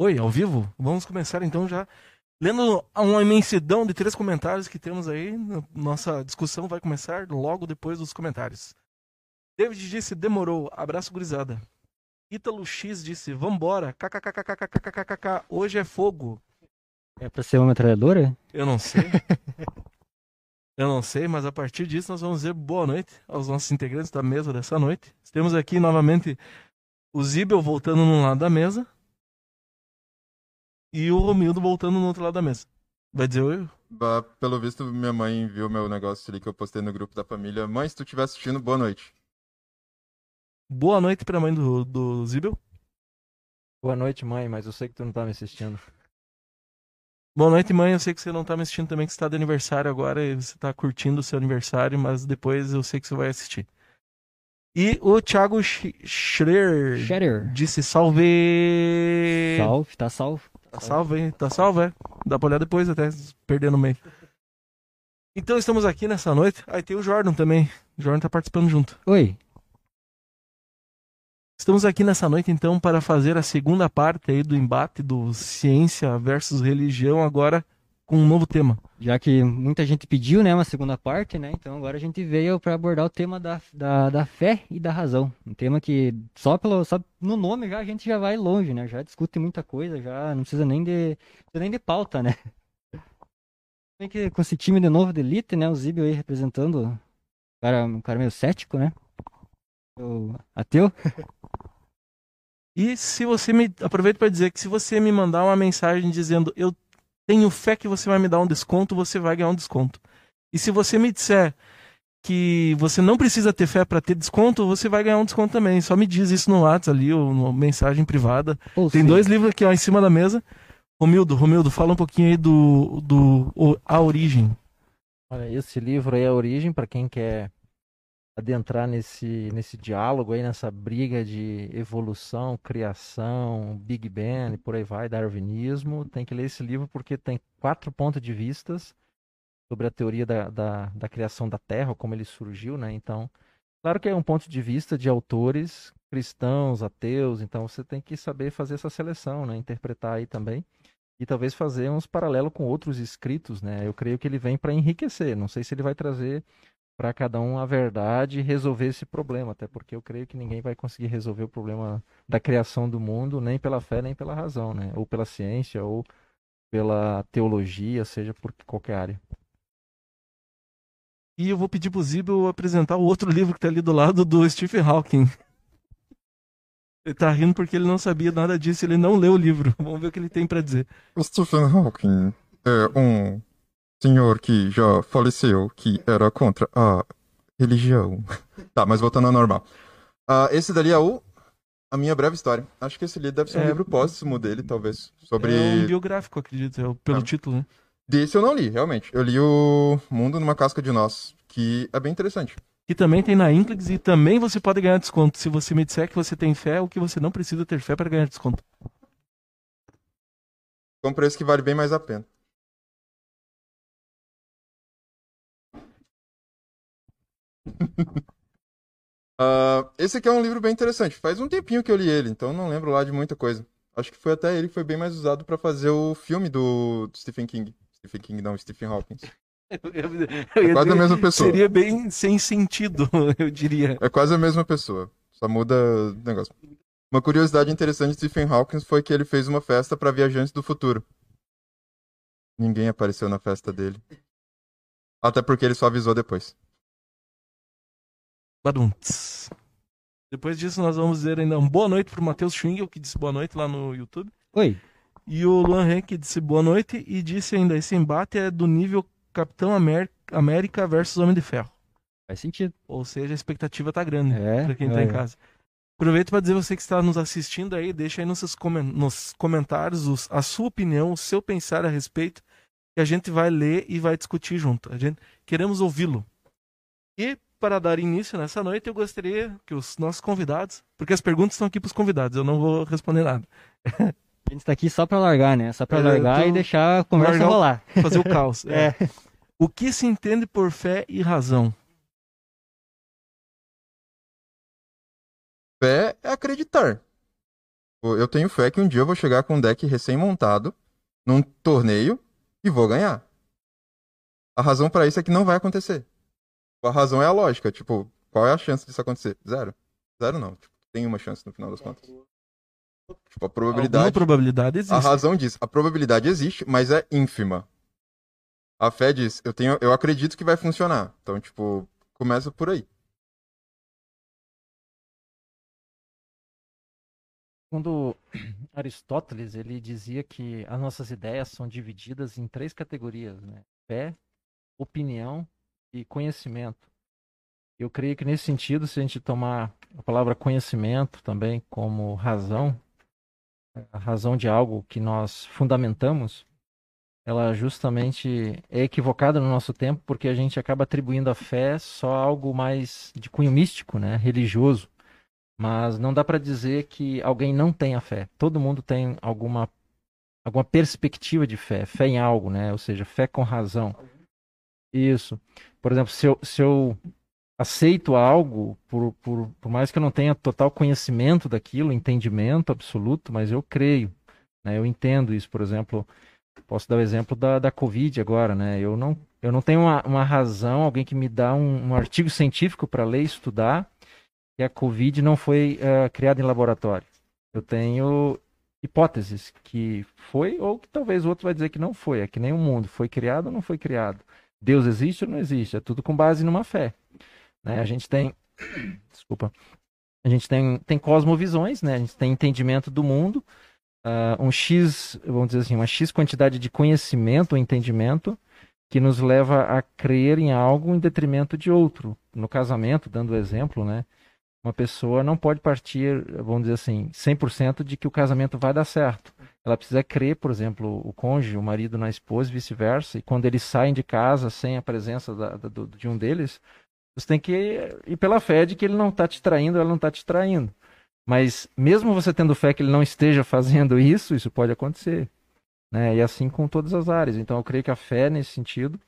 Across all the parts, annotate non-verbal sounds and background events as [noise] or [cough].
Oi, ao vivo? Vamos começar então já lendo uma imensidão de três comentários que temos aí. Nossa discussão vai começar logo depois dos comentários. David disse demorou, abraço gurizada. Ítalo X disse vambora, kkkkkkkkk, hoje é fogo. É pra ser uma metralhadora? Eu não sei. Eu não sei, mas a partir disso nós vamos dizer boa noite aos nossos integrantes da mesa dessa noite. Temos aqui novamente o Zibel voltando num lado da mesa e o Romildo voltando no outro lado da mesa. Vai dizer oi? Bah, Pelo visto, minha mãe viu meu negócio ali que eu postei no grupo da família. Mãe, se tu estiver assistindo, boa noite. Boa noite pra mãe do, do Zibel. Boa noite, mãe, mas eu sei que tu não tá me assistindo. Boa noite, mãe. Eu sei que você não tá me assistindo também, que você tá de aniversário agora e você tá curtindo o seu aniversário, mas depois eu sei que você vai assistir. E o Thiago Sch- Shatter. disse salve. Salve, tá salvo. Tá salvo, hein? Tá salvo, é. Dá pra olhar depois até, se perder no meio. Então estamos aqui nessa noite. Aí tem o Jordan também. O Jordan tá participando junto. Oi. Estamos aqui nessa noite, então, para fazer a segunda parte aí do embate do ciência versus religião, agora com um novo tema. Já que muita gente pediu, né, uma segunda parte, né? Então agora a gente veio pra abordar o tema da, da, da fé e da razão. Um tema que só pelo só no nome já a gente já vai longe, né? Já discute muita coisa, já não precisa nem de precisa nem de pauta, né? Tem que com esse time de novo de elite, né? O Zibio aí representando um cara, um cara meio cético, né? O ateu. E se você me. Aproveito para dizer que se você me mandar uma mensagem dizendo eu tenho fé que você vai me dar um desconto, você vai ganhar um desconto. E se você me disser que você não precisa ter fé para ter desconto, você vai ganhar um desconto também. Só me diz isso no WhatsApp ali, ou numa mensagem privada. Ou Tem seja, dois livros aqui ó, em cima da mesa. Romildo, Romildo, fala um pouquinho aí do, do o- A Origem. Olha, esse livro aí é a origem para quem quer adentrar nesse, nesse diálogo aí, nessa briga de evolução, criação, Big Bang, por aí vai, darwinismo. Tem que ler esse livro porque tem quatro pontos de vistas sobre a teoria da, da, da criação da Terra, como ele surgiu, né? Então, claro que é um ponto de vista de autores cristãos, ateus, então você tem que saber fazer essa seleção, né? Interpretar aí também. E talvez fazer uns paralelos com outros escritos, né? Eu creio que ele vem para enriquecer. Não sei se ele vai trazer para cada um a verdade e resolver esse problema, até porque eu creio que ninguém vai conseguir resolver o problema da criação do mundo nem pela fé nem pela razão, né? Ou pela ciência ou pela teologia, seja por qualquer área. E eu vou pedir pro Zibel apresentar o outro livro que tá ali do lado do Stephen Hawking. Ele tá rindo porque ele não sabia nada disso, ele não leu o livro. [laughs] Vamos ver o que ele tem para dizer. O Stephen Hawking é um senhor que já faleceu, que era contra a religião. [laughs] tá, mas voltando ao normal. Ah, esse dali é o A Minha Breve História. Acho que esse ali deve ser um É. livro póstumo dele, talvez. Sobre. É um biográfico, acredito, é pelo Ah. título, né? Desse eu não li, realmente. Eu li o Mundo numa Casca de Nós, que é bem interessante. Que também tem na Inklix e também você pode ganhar desconto se você me disser que você tem fé ou que você não precisa ter fé para ganhar desconto. É um preço que vale bem mais a pena. [laughs] Ah, esse aqui é um livro bem interessante. Faz um tempinho que eu li ele, então não lembro lá de muita coisa. Acho que foi até ele que foi bem mais usado pra fazer o filme do, Stephen King. Stephen King não, Stephen Hawking. [laughs] É É quase a mesma pessoa. Seria bem sem sentido, [laughs] eu diria. É quase a mesma pessoa. Só muda o negócio. Uma curiosidade interessante de Stephen Hawking foi que ele fez uma festa para viajantes do futuro. Ninguém apareceu na festa dele. Até porque ele só avisou depois. Badunts. Depois disso, nós vamos dizer ainda um boa noite pro Matheus Schwingel, que disse boa noite lá no YouTube. Oi. E o Luan Ren, que disse boa noite e disse ainda: esse embate é do nível Capitão Amer- América versus Homem de Ferro. Faz sentido. Ou seja, a expectativa tá grande É. pra quem tá é. em casa. Aproveito para dizer você que está nos assistindo aí, deixa aí nos, seus comen- nos comentários os- a sua opinião, o seu pensar a respeito, que a gente vai ler e vai discutir junto. A gente queremos ouvi-lo. E para dar início nessa noite, eu gostaria que os nossos convidados, porque as perguntas estão aqui para os convidados, eu não vou responder nada. A gente tá aqui só pra largar, né? Só pra É, largar tô- e deixar a conversa largar rolar. Fazer o caos. [laughs] É. O que se entende por fé e razão? Fé é acreditar. Eu tenho fé que um dia eu vou chegar com um deck recém-montado num torneio e vou ganhar. A razão pra isso é que não vai acontecer. A razão é a lógica. Tipo, qual é a chance disso acontecer? Zero. Zero não. Tipo, tem uma chance no final das contas. Tipo, a probabilidade. Alguma probabilidade existe. A razão diz, a probabilidade existe, mas é ínfima. A fé diz, eu tenho, eu acredito que vai funcionar. Então, tipo, começa por aí. Quando [clears throat] Aristóteles ele dizia que as nossas ideias são divididas em três categorias, né? Fé, opinião e conhecimento. Eu creio que nesse sentido, se a gente tomar a palavra conhecimento também como razão, a razão de algo que nós fundamentamos, ela justamente é equivocada no nosso tempo porque a gente acaba atribuindo a fé só algo mais de cunho místico, né, religioso. Mas não dá para dizer que alguém não tenha fé. Todo mundo tem alguma alguma perspectiva de fé, fé em algo, né? Ou seja, fé com razão. Isso. Por exemplo, se eu, se eu aceito algo, por, por, por mais que eu não tenha total conhecimento daquilo, entendimento absoluto, mas eu creio, né? Eu entendo isso, por exemplo, posso dar o exemplo da, da Covid agora, né? Eu não, eu não tenho uma, uma razão, alguém que me dá um, um artigo científico para ler e estudar, que a Covid não foi uh, criada em laboratório. Eu tenho hipóteses que foi, ou que talvez o outro vai dizer que não foi. É que nem o mundo, foi criado ou não foi criado. Deus existe ou não existe? É tudo com base numa fé. Né? A gente tem. [coughs] Desculpa. A gente tem, tem cosmovisões, né? A gente tem entendimento do mundo, uh, um X, vamos dizer assim, uma X quantidade de conhecimento ou entendimento que nos leva a crer em algo em detrimento de outro. No casamento, dando exemplo, né? Uma pessoa não pode partir, vamos dizer assim, 100% de que o casamento vai dar certo. Ela precisa crer, por exemplo, o cônjuge, o marido na esposa e vice-versa. E quando eles saem de casa sem a presença da, da, do, de um deles, você tem que ir pela fé de que ele não está te traindo, ela não está te traindo. Mas mesmo você tendo fé que ele não esteja fazendo isso, isso pode acontecer. Né? E assim com todas as áreas. Então eu creio que a fé, nesse sentido,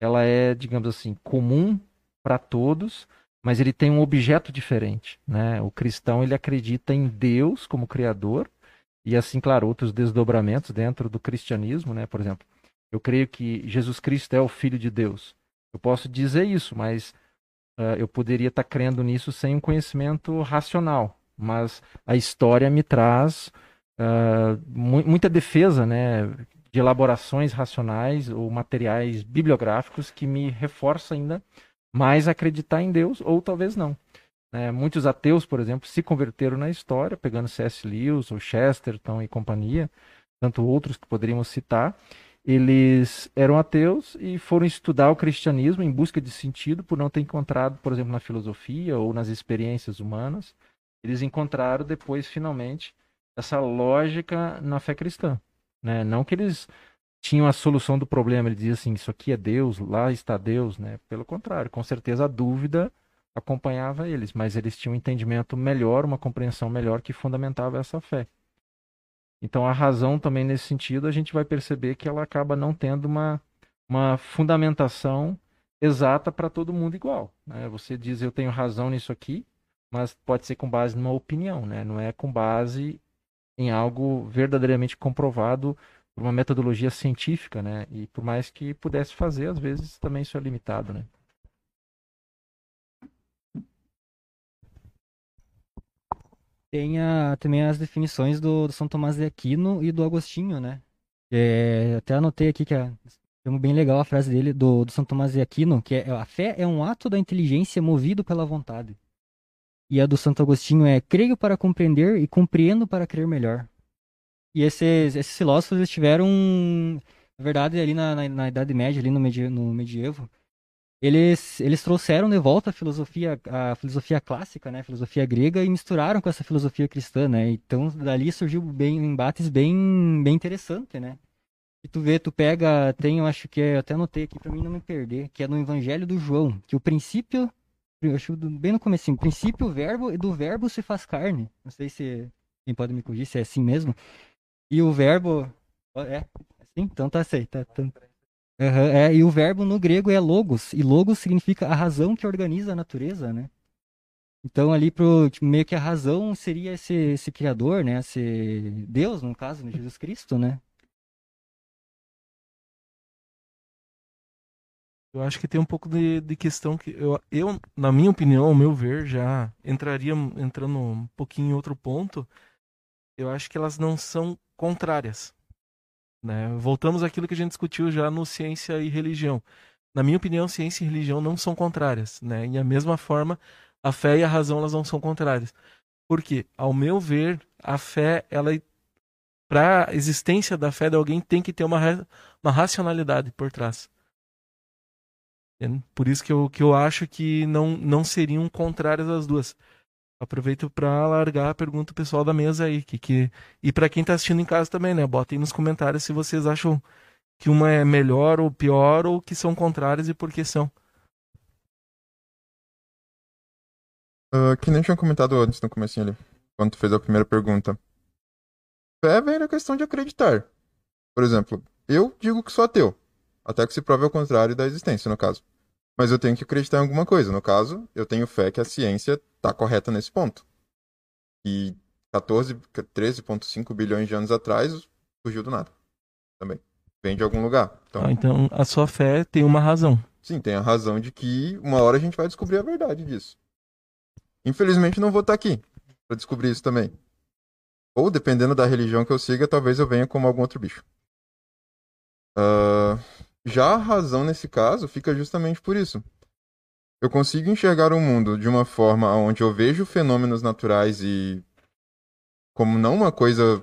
ela é, digamos assim, comum para todos, mas ele tem um objeto diferente, né? O cristão ele acredita em Deus como criador e assim, claro, outros desdobramentos dentro do cristianismo, né? Por exemplo, eu creio que Jesus Cristo é o Filho de Deus. Eu posso dizer isso, mas uh, eu poderia estar tá crendo nisso sem um conhecimento racional. Mas a história me traz uh, mu muita defesa, né? De elaborações racionais ou materiais bibliográficos que me reforça ainda mais acreditar em Deus, ou talvez não. É, muitos ateus, por exemplo, se converteram na história, pegando C.S. Lewis ou Chesterton e companhia, tanto outros que poderíamos citar. Eles eram ateus e foram estudar o cristianismo em busca de sentido por não ter encontrado, por exemplo, na filosofia ou nas experiências humanas. Eles encontraram depois, finalmente, essa lógica na fé cristã. Né? Não que eles tinham a solução do problema. Ele dizia assim: isso aqui é Deus, lá está Deus, né? Pelo contrário, com certeza a dúvida acompanhava eles, mas eles tinham um entendimento melhor, uma compreensão melhor que fundamentava essa fé. Então a razão também nesse sentido, a gente vai perceber que ela acaba não tendo uma, uma fundamentação exata para todo mundo igual. Né? Você diz eu tenho razão nisso aqui, mas pode ser com base numa opinião, né? não é com base em algo verdadeiramente comprovado por uma metodologia científica, né? E por mais que pudesse fazer, às vezes também isso é limitado, né? Tem a, também as definições do, do São Tomás de Aquino e do Agostinho, né? É, até anotei aqui que é bem legal a frase dele, do, do São Tomás de Aquino, que é a fé é um ato da inteligência movido pela vontade. E a do Santo Agostinho é creio para compreender e compreendo para crer melhor. E esses, esses filósofos estiveram, na verdade, ali na, na, na Idade Média, ali no, medi, no medievo, eles, eles trouxeram de volta a filosofia, a filosofia clássica, né, a filosofia grega, e misturaram com essa filosofia cristã, né? Então, dali surgiu bem, embates bem, bem interessante, né? E tu vê, tu pega, tem, eu acho que é, eu até anotei aqui para mim não me perder, que é no Evangelho do João, que o princípio, eu acho bem no começo, o princípio o verbo, do verbo se faz carne. Não sei se quem pode me corrigir se é assim mesmo. E o verbo. É? Assim? Então tá aceito. Tá, tá. Uhum, é, e o verbo no grego é logos. E logos significa a razão que organiza a natureza, né? Então ali pro tipo, meio que a razão seria esse, esse criador, né? Esse Deus, no caso, né? Jesus Cristo, né? Eu acho que tem um pouco de, de questão que eu, eu, na minha opinião, ao meu ver, já entraria entrando um pouquinho em outro ponto. Eu acho que elas não são contrárias. Né? Voltamos àquilo que a gente discutiu já no ciência e religião. Na minha opinião, ciência e religião não são contrárias, né? E a mesma forma, a fé e a razão elas não são contrárias. Porque, ao meu ver, a fé, ela para a existência da fé de alguém tem que ter uma, uma racionalidade por trás. Por isso que eu, que eu acho que não, não seriam contrárias as duas. Aproveito para largar a pergunta pessoal da mesa aí. Que, que... E para quem está assistindo em casa também, né? Botem nos comentários se vocês acham que uma é melhor ou pior ou que são contrárias e por que são. Uh, que nem tinha comentado antes no começo ali, quando tu fez a primeira pergunta. Fé vem da questão de acreditar. Por exemplo, eu digo que sou ateu, até que se prove ao contrário da existência, no caso. Mas eu tenho que acreditar em alguma coisa. No caso, eu tenho fé que a ciência está correta nesse ponto. E 14, 13,5 bilhões de anos atrás surgiu do nada. Também. Vem de algum lugar. Então, ah, então a sua fé tem uma razão. Sim, tem a razão de que uma hora a gente vai descobrir a verdade disso. Infelizmente não vou estar aqui para descobrir isso também. Ou dependendo da religião que eu siga, talvez eu venha como algum outro bicho. Uh, já a razão nesse caso fica justamente por isso. Eu consigo enxergar o mundo de uma forma onde eu vejo fenômenos naturais e como não uma coisa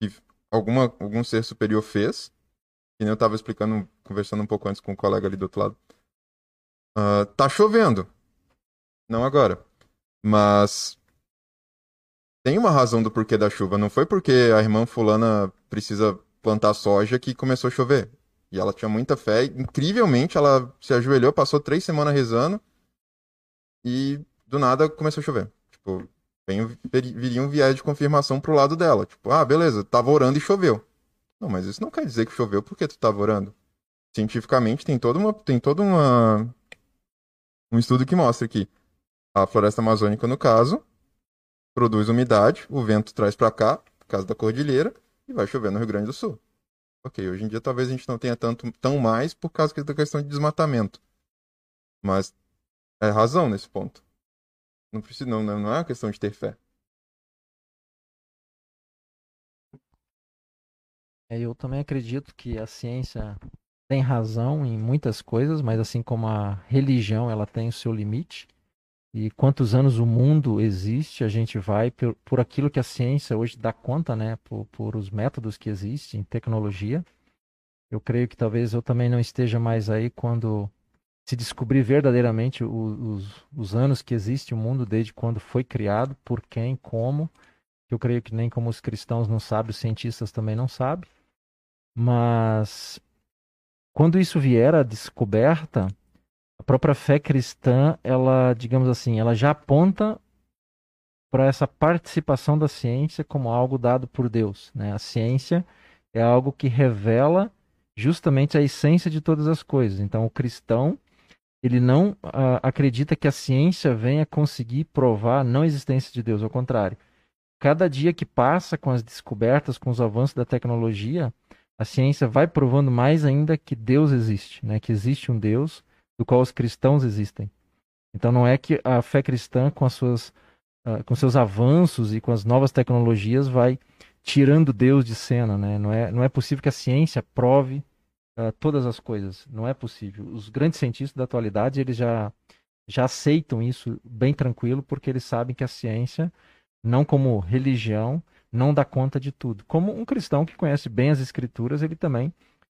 que alguma, algum ser superior fez, que nem eu estava explicando, conversando um pouco antes com o um colega ali do outro lado. Uh, tá chovendo. Não agora. Mas tem uma razão do porquê da chuva. Não foi porque a irmã fulana precisa plantar soja que começou a chover. E ela tinha muita fé. Incrivelmente, ela se ajoelhou, passou três semanas rezando. E do nada começou a chover. Tipo, vem, viria um viés de confirmação pro lado dela. Tipo, ah, beleza, tava orando e choveu. Não, mas isso não quer dizer que choveu porque tu tava orando. Cientificamente tem toda uma. Tem toda uma. Um estudo que mostra que a floresta amazônica, no caso, produz umidade, o vento traz para cá, por causa da cordilheira, e vai chover no Rio Grande do Sul. Ok, hoje em dia talvez a gente não tenha tanto, tão mais por causa da questão de desmatamento. Mas é razão nesse ponto. Não, precisa, não, não é uma questão de ter fé. É, eu também acredito que a ciência tem razão em muitas coisas, mas assim como a religião ela tem o seu limite. E quantos anos o mundo existe, a gente vai por, por aquilo que a ciência hoje dá conta, né? Por, por os métodos que existem, tecnologia. Eu creio que talvez eu também não esteja mais aí quando se descobrir verdadeiramente os, os anos que existe o mundo desde quando foi criado, por quem, como. Eu creio que nem como os cristãos não sabem, os cientistas também não sabem. Mas quando isso vier à descoberta, a própria fé cristã, ela, digamos assim, ela já aponta para essa participação da ciência como algo dado por Deus. Né? A ciência é algo que revela justamente a essência de todas as coisas. Então, o cristão ele não uh, acredita que a ciência venha conseguir provar a não existência de Deus, ao contrário. Cada dia que passa com as descobertas, com os avanços da tecnologia, a ciência vai provando mais ainda que Deus existe, né? que existe um Deus do qual os cristãos existem. Então não é que a fé cristã com as suas uh, com seus avanços e com as novas tecnologias vai tirando Deus de cena, né? Não é não é possível que a ciência prove uh, todas as coisas. Não é possível. Os grandes cientistas da atualidade eles já já aceitam isso bem tranquilo porque eles sabem que a ciência não como religião não dá conta de tudo. Como um cristão que conhece bem as escrituras, ele também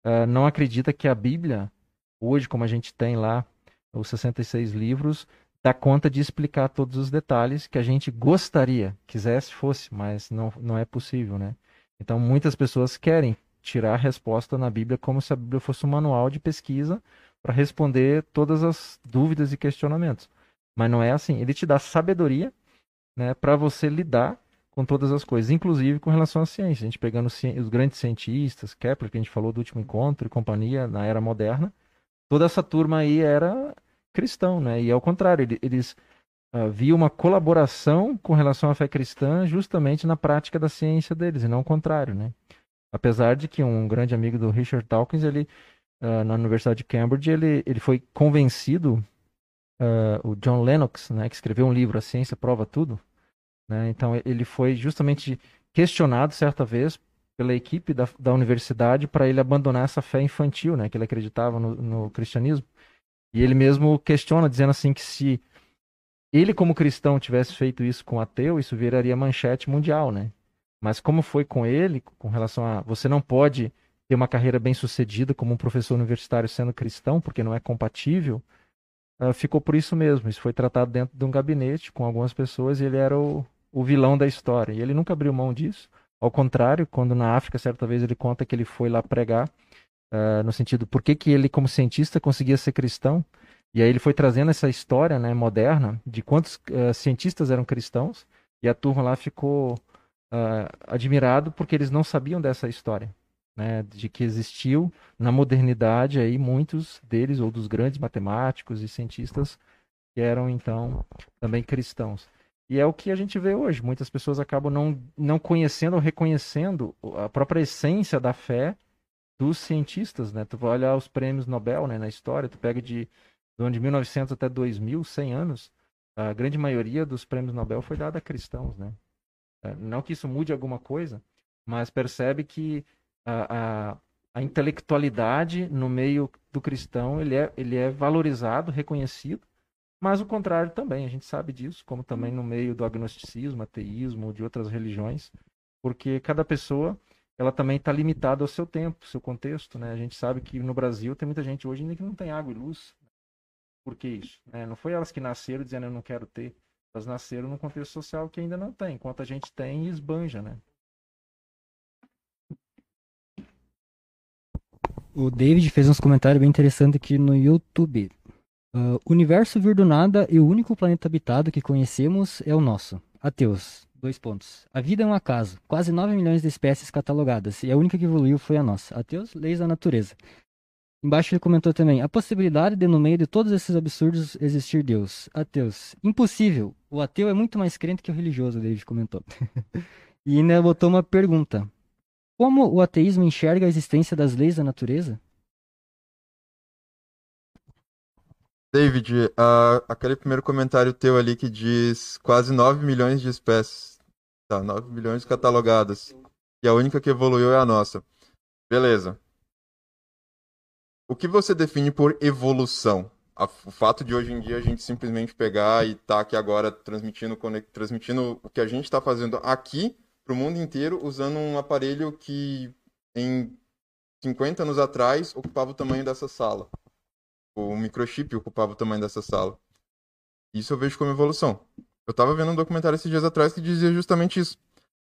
uh, não acredita que a Bíblia hoje, como a gente tem lá os 66 livros, dá conta de explicar todos os detalhes que a gente gostaria, quisesse fosse, mas não, não é possível, né? Então muitas pessoas querem tirar a resposta na Bíblia como se a Bíblia fosse um manual de pesquisa para responder todas as dúvidas e questionamentos. Mas não é assim. Ele te dá sabedoria né, para você lidar com todas as coisas, inclusive com relação à ciência. A gente pegando os grandes cientistas, Kepler, que a gente falou do último encontro, e companhia na era moderna, toda essa turma aí era cristão, né? E ao contrário, eles havia uma colaboração com relação à fé cristã justamente na prática da ciência deles, e não o contrário, né? Apesar de que um grande amigo do Richard Dawkins, ele, uh, na Universidade de Cambridge, ele, ele foi convencido, uh, o John Lennox, né, que escreveu um livro, A Ciência Prova Tudo, né? Então ele foi justamente questionado certa vez pela equipe da, da universidade para ele abandonar essa fé infantil, né, que ele acreditava no, no cristianismo. E ele mesmo questiona, dizendo assim que se ele como cristão tivesse feito isso com ateu, isso viraria manchete mundial, né? Mas como foi com ele, com relação a você não pode ter uma carreira bem sucedida como um professor universitário sendo cristão, porque não é compatível, uh, ficou por isso mesmo. Isso foi tratado dentro de um gabinete com algumas pessoas e ele era o, o vilão da história. E ele nunca abriu mão disso. Ao contrário, quando na África, certa vez, ele conta que ele foi lá pregar, uh, no sentido, por que, que ele, como cientista, conseguia ser cristão? E aí ele foi trazendo essa história né, moderna de quantos uh, cientistas eram cristãos, e a turma lá ficou uh, admirado porque eles não sabiam dessa história. Né, de que existiu na modernidade aí muitos deles ou dos grandes matemáticos e cientistas que eram então também cristãos. E é o que a gente vê hoje. Muitas pessoas acabam não, não conhecendo ou reconhecendo a própria essência da fé dos cientistas, né? Tu vai olhar os prêmios Nobel, né, na história, tu pega de de 1900 até 2000, 100 anos, a grande maioria dos prêmios Nobel foi dada a cristãos, né? É, não que isso mude alguma coisa, mas percebe que a, a, a intelectualidade no meio do cristão ele é, ele é valorizado, reconhecido, mas o contrário também, a gente sabe disso, como também no meio do agnosticismo, ateísmo, de outras religiões, porque cada pessoa ela também está limitada ao seu tempo, seu contexto, né? A gente sabe que no Brasil tem muita gente hoje ainda que não tem água e luz. Por que isso? É, não foi elas que nasceram dizendo eu não quero ter. Elas nasceram num contexto social que ainda não tem, enquanto a gente tem e esbanja, né? O David fez uns comentários bem interessantes aqui no YouTube. Uh, o universo vir do nada e o único planeta habitado que conhecemos é o nosso. Ateus. Dois pontos. A vida é um acaso. Quase 9 milhões de espécies catalogadas. E a única que evoluiu foi a nossa. Ateus, leis da natureza. Embaixo ele comentou também: a possibilidade de, no meio de todos esses absurdos, existir Deus. Ateus. Impossível. O ateu é muito mais crente que o religioso, David comentou. [laughs] e ainda botou uma pergunta: Como o ateísmo enxerga a existência das leis da natureza? David, aquele primeiro comentário teu ali que diz quase 9 milhões de espécies. Tá, 9 milhões catalogadas. E a única que evoluiu é a nossa. Beleza. O que você define por evolução? o fato de hoje em dia a gente simplesmente pegar e estar tá aqui agora transmitindo, transmitindo o que a gente está fazendo aqui para o mundo inteiro usando um aparelho que em 50 anos atrás ocupava o tamanho dessa sala. O microchip ocupava o tamanho dessa sala. Isso eu vejo como evolução. Eu estava vendo um documentário esses dias atrás que dizia justamente isso.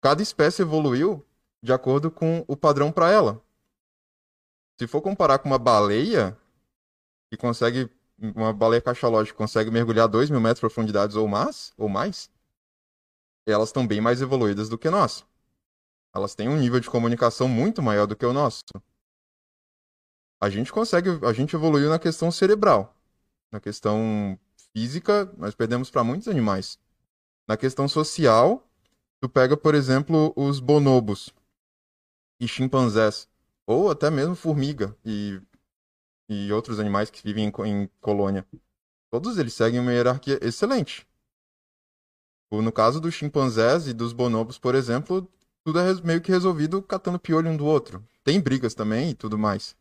Cada espécie evoluiu de acordo com o padrão para ela. Se for comparar com uma baleia, que consegue. Uma baleia cachalógica consegue mergulhar 2 mil metros de profundidade ou mais, ou mais, elas estão bem mais evoluídas do que nós. Elas têm um nível de comunicação muito maior do que o nosso. A gente consegue. A gente evoluiu na questão cerebral. Na questão física, nós perdemos para muitos animais. Na questão social, tu pega, por exemplo, os bonobos e chimpanzés ou até mesmo formiga e, e outros animais que vivem em, em colônia. Todos eles seguem uma hierarquia excelente. No caso dos chimpanzés e dos bonobos, por exemplo, tudo é meio que resolvido catando piolho um do outro. Tem brigas também e tudo mais.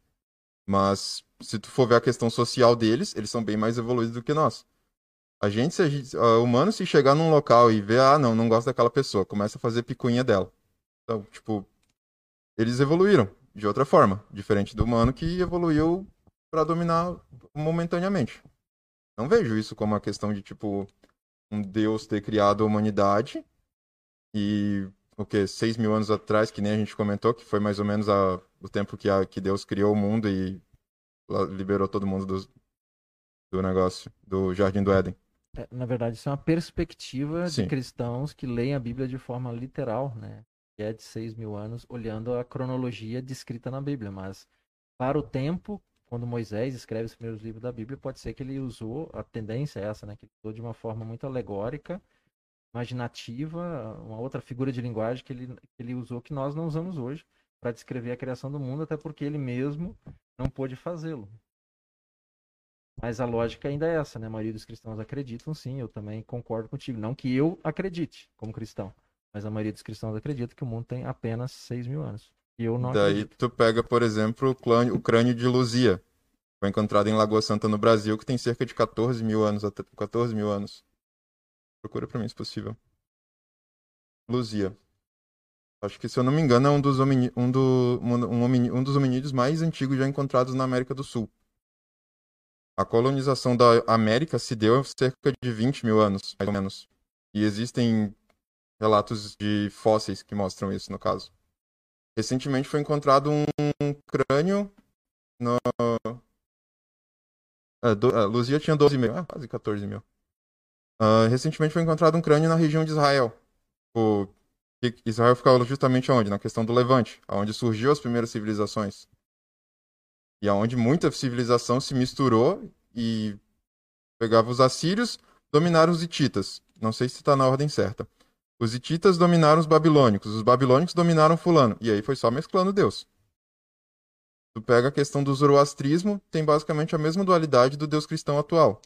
Mas se tu for ver a questão social deles, eles são bem mais evoluídos do que nós. A gente, se a gente, humano, se chegar num local e ver, ah, não, não gosto daquela pessoa, começa a fazer picuinha dela. Então, tipo, eles evoluíram de outra forma, diferente do humano que evoluiu para dominar momentaneamente. Não vejo isso como uma questão de tipo um Deus ter criado a humanidade e o que seis mil anos atrás, que nem a gente comentou, que foi mais ou menos a, o tempo que, a, que Deus criou o mundo e liberou todo mundo do, do negócio, do Jardim do Éden. É, na verdade, isso é uma perspectiva Sim. de cristãos que leem a Bíblia de forma literal, né? que é de 6 mil anos, olhando a cronologia descrita na Bíblia. Mas para o tempo quando Moisés escreve os primeiros livros da Bíblia, pode ser que ele usou, a tendência é essa, né? Que ele usou de uma forma muito alegórica, imaginativa, uma outra figura de linguagem que ele, que ele usou que nós não usamos hoje para descrever a criação do mundo, até porque ele mesmo não pôde fazê-lo. Mas a lógica ainda é essa, né? A maioria dos cristãos acreditam, sim, eu também concordo contigo. Não que eu acredite como cristão, mas a maioria dos cristãos acredita que o mundo tem apenas 6 mil anos. E eu não Daí acredito. tu pega, por exemplo, o crânio, o crânio de Luzia. Foi encontrado em Lagoa Santa, no Brasil, que tem cerca de 14 mil anos. até- 14 mil anos. Procura pra mim, se possível. Luzia. Acho que, se eu não me engano, é um dos, homini- um do- um homini- um dos hominídeos mais antigos já encontrados na América do Sul. A colonização da América se deu há cerca de 20 mil anos, mais ou menos. E existem relatos de fósseis que mostram isso, no caso. Recentemente foi encontrado um crânio no. É, do... é, Luzia tinha 12 mil, ah, quase 14 mil. Ah, recentemente foi encontrado um crânio na região de Israel. O... Israel ficava justamente onde? Na questão do Levante, onde surgiu as primeiras civilizações. E aonde muita civilização se misturou e pegava os assírios, dominaram os hititas. Não sei se está na ordem certa. Os hititas dominaram os babilônicos, os babilônicos dominaram fulano. E aí foi só mesclando Deus. Tu pega a questão do zoroastrismo, tem basicamente a mesma dualidade do Deus cristão atual.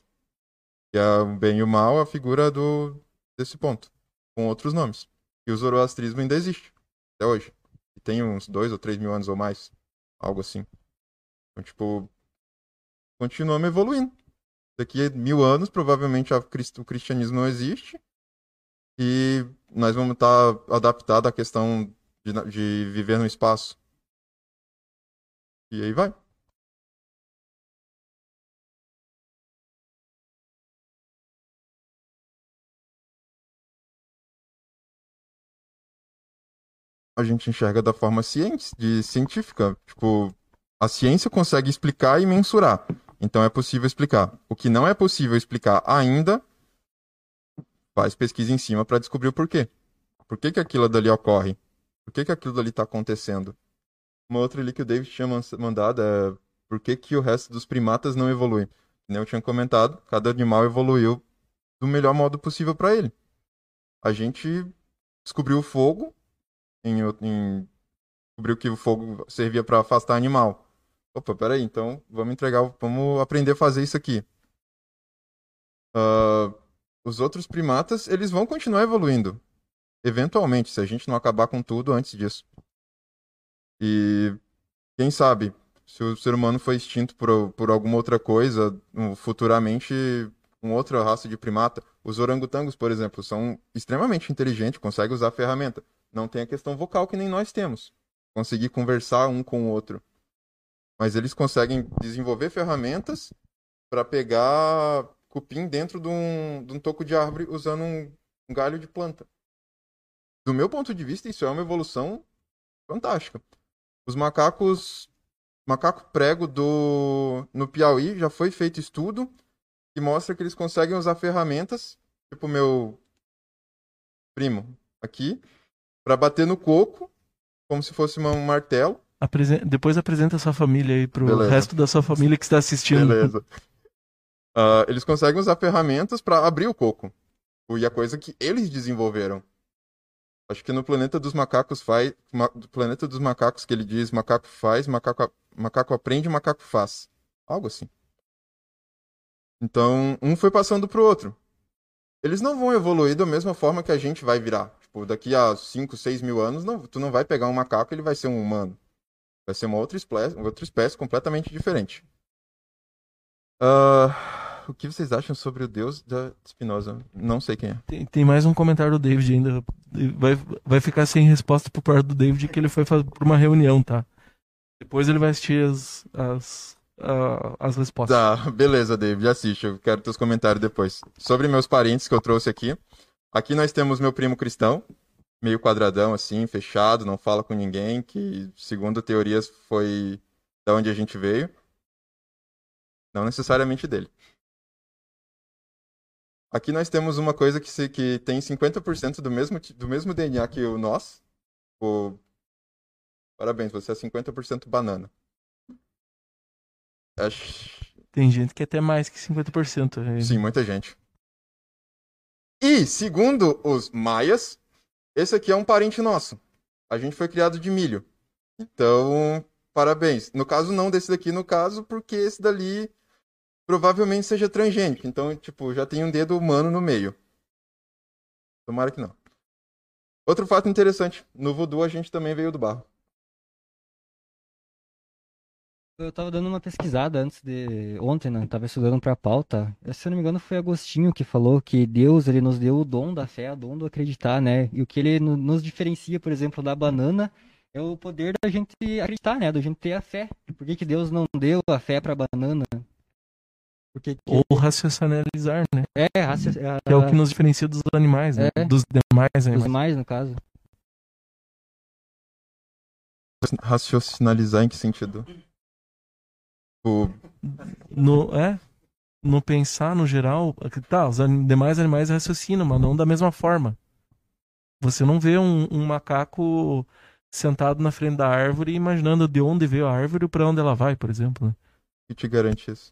Que é o bem e o mal, a figura do desse ponto, com outros nomes. E o zoroastrismo ainda existe, até hoje. E tem uns dois ou três mil anos ou mais, algo assim. Então, tipo, continuamos evoluindo. Daqui a mil anos, provavelmente o cristianismo não existe. E nós vamos estar adaptados à questão de, de viver no espaço. E aí vai. A gente enxerga da forma ciente, de científica. Tipo, a ciência consegue explicar e mensurar. Então é possível explicar. O que não é possível explicar ainda, faz pesquisa em cima para descobrir o porquê. Por que, que aquilo dali ocorre? Por que, que aquilo dali está acontecendo? Uma outra ali que o David tinha man- mandado é por que, que o resto dos primatas não evolui? Nem eu tinha comentado, cada animal evoluiu do melhor modo possível para ele. A gente descobriu o fogo, em, em- descobriu que o fogo servia para afastar animal. Opa, peraí, então vamos entregar, vamos aprender a fazer isso aqui. Ah, os outros primatas, eles vão continuar evoluindo. Eventualmente, se a gente não acabar com tudo antes disso. E quem sabe, se o ser humano foi extinto por, por alguma outra coisa, futuramente uma outra raça de primata. Os orangotangos, por exemplo, são extremamente inteligentes, conseguem usar a ferramenta. Não tem a questão vocal que nem nós temos. Conseguir conversar um com o outro. Mas eles conseguem desenvolver ferramentas para pegar cupim dentro de um, de um toco de árvore usando um, um galho de planta. Do meu ponto de vista, isso é uma evolução fantástica. Os macacos, macaco prego do no Piauí já foi feito estudo que mostra que eles conseguem usar ferramentas, tipo meu primo aqui, para bater no coco como se fosse um martelo. Apresen- Depois apresenta a sua família aí pro Beleza. resto da sua família que está assistindo. Beleza. Ah, eles conseguem usar ferramentas para abrir o coco. E a coisa que eles desenvolveram. Acho que no planeta dos macacos faz. ma- planeta dos macacos que ele diz macaco faz, macaco, a- macaco aprende, macaco faz. Algo assim. Então, um foi passando pro outro. Eles não vão evoluir da mesma forma que a gente vai virar. Tipo, daqui a 5, 6 mil anos, não, tu não vai pegar um macaco e ele vai ser um humano. Vai ser uma outra espécie, outra espécie completamente diferente. Ah, o que vocês acham sobre o deus da Spinoza? Não sei quem é. Tem, tem mais um comentário do David ainda. Vai, vai ficar sem resposta por parte do David que ele foi pra uma reunião, tá? Depois ele vai assistir as, as, a- as respostas. Tá, beleza, David, assiste. Eu quero teus comentários depois. Sobre meus parentes que eu trouxe aqui. Aqui nós temos meu primo cristão, meio quadradão assim, fechado, não fala com ninguém, que segundo teorias foi da onde a gente veio. Não necessariamente dele. Aqui nós temos uma coisa que, se, que tem 50% do mesmo, do mesmo DNA que o nós. O... Parabéns, você é 50% banana. Acho- Tem gente que é até mais que 50%. é. Sim, muita gente. E, segundo os maias, esse aqui é um parente nosso. A gente foi criado de milho. Então, parabéns. No caso, não desse daqui, no caso, porque esse dali provavelmente seja transgênico. Então, tipo, já tem um dedo humano no meio. Tomara que não. Outro fato interessante: no voodoo a gente também veio do barro. Eu tava dando uma pesquisada antes de ontem, né? Tava estudando pra pauta. Se eu não me engano, foi Agostinho que falou que Deus, ele nos deu o dom da fé, o dom do acreditar, né? E o que ele no- nos diferencia, por exemplo, da banana é o poder da gente acreditar, né? Da gente ter a fé. Por que que Deus não deu a fé pra banana? Porque que... Ou raciocinalizar, né? é, raci... Que é o que nos diferencia dos animais, né? É. Dos demais animais. mais, no caso. Raciocinalizar em que sentido? O... No, é, no pensar, no geral, tá, os demais animais raciocinam, mas não da mesma forma. Você não vê um, um macaco sentado na frente da árvore imaginando de onde veio a árvore e pra onde ela vai, por exemplo. né? que te garante isso?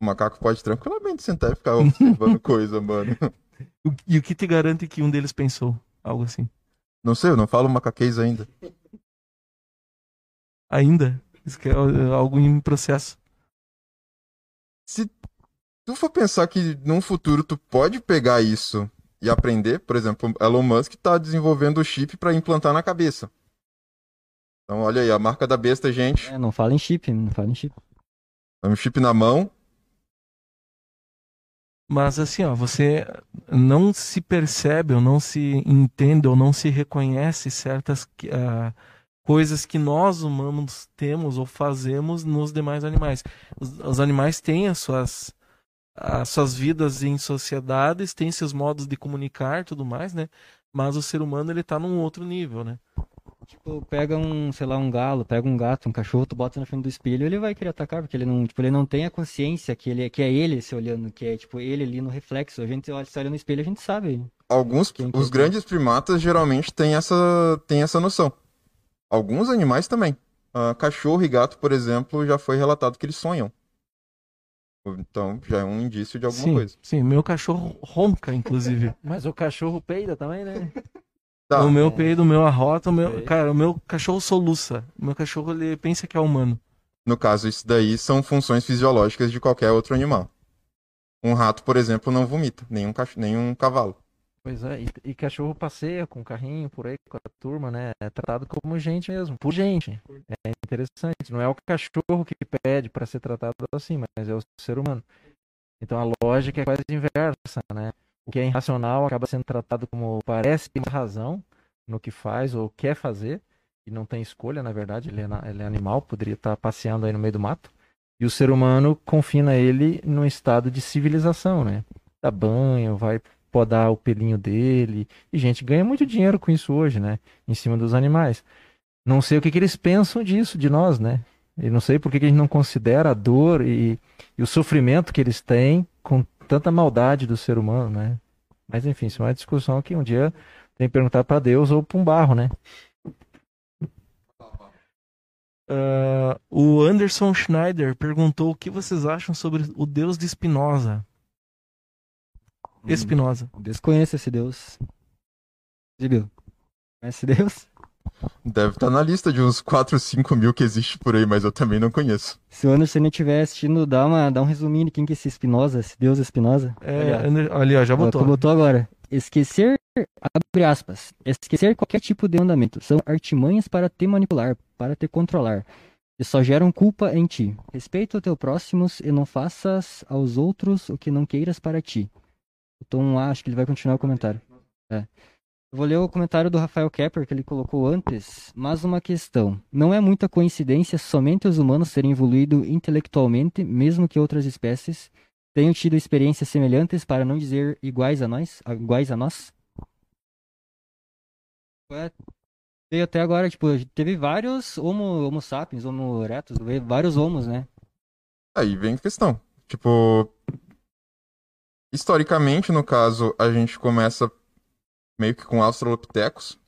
O macaco pode tranquilamente sentar e ficar observando [laughs] coisa, mano. E o que te garante que um deles pensou? Algo assim. Não sei, eu não falo macaquês ainda. Ainda? Isso que é é algo em processo. Se tu for pensar que num futuro tu pode pegar isso e aprender, por exemplo, Elon Musk tá desenvolvendo o chip pra implantar na cabeça. Então, olha aí, a marca da besta, gente. É, não fala em chip, não fala em chip. É um chip na mão. Mas assim, ó, você não se percebe ou não se entende ou não se reconhece certas ah, coisas que nós humanos temos ou fazemos nos demais animais. Os, os animais têm as suas, as suas vidas em sociedades, têm seus modos de comunicar e tudo mais, né? Mas o ser humano ele tá num outro nível, né? Tipo, pega um, sei lá, um galo, pega um gato, um cachorro, tu bota na frente do espelho, ele vai querer atacar, porque ele não, tipo, ele não tem a consciência que ele, que é ele se olhando, que é, tipo, ele ali no reflexo. A gente olha, se olha no espelho, a gente sabe. Alguns, Quem os grandes primatas geralmente têm essa, têm essa noção. Alguns animais também. Ah, cachorro e gato, por exemplo, já foi relatado que eles sonham. Então, já é um indício de alguma sim, coisa. sim, meu cachorro ronca, inclusive. [laughs] Mas o cachorro peida também, né? Tá, o meu peido, o meu arrota, o meu. Cara, o meu cachorro soluça. O meu cachorro ele pensa que é humano. no caso, isso daí são funções fisiológicas de qualquer outro animal. Um rato, por exemplo, não vomita, nenhum, cach... nenhum cavalo. Pois é, e, e cachorro passeia com carrinho por aí com a turma, né? É tratado como gente mesmo, por gente. É interessante. Não é o cachorro que pede para ser tratado assim, mas é o ser humano. Então a lógica é quase inversa, né? O que é irracional acaba sendo tratado como parece ter razão no que faz ou quer fazer e não tem escolha, na verdade, ele é, ele é animal, poderia estar passeando aí no meio do mato. E o ser humano confina ele num estado de civilização, né? Dá banho, vai podar o pelinho dele. E gente ganha muito dinheiro com isso hoje, né? Em cima dos animais. Não sei o que, que eles pensam disso, de nós, né? E não sei por que, que a gente não considera a dor e, e o sofrimento que eles têm com tanta maldade do ser humano, né? Mas enfim, isso é uma discussão que um dia tem que perguntar para Deus ou para um barro, né? Ah, o Anderson Schneider perguntou o que vocês acham sobre o Deus de Spinoza. Espinosa. Desconheço esse Deus. Zibil, conhece Deus? Deve estar na lista de uns 4, 5 mil que existe por aí, mas eu também não conheço. Se o Anderson estiver assistindo, dá, uma, dá um resuminho de quem que é esse Espinosa, esse Deus Espinosa. É, Olha, Ander- ali, ó, já ó, botou. tu botou agora. Esquecer, abre aspas, esquecer qualquer tipo de mandamento. São artimanhas para te manipular, para te controlar. E só geram culpa em ti. Respeita o teu próximos e não faças aos outros o que não queiras para ti. Então, acho que ele vai continuar o comentário. É. Eu vou ler o comentário do Rafael Kepper, que ele colocou antes. Mas uma questão. Não é muita coincidência somente os humanos terem evoluído intelectualmente, mesmo que outras espécies tenham tido experiências semelhantes, para não dizer iguais a nós? Iguais a nós? É, veio até agora, tipo, teve vários homo, homo sapiens, homo erectus, vários homos, né? Aí vem a questão. Tipo, historicamente, no caso, a gente começa meio que com Australopithecus.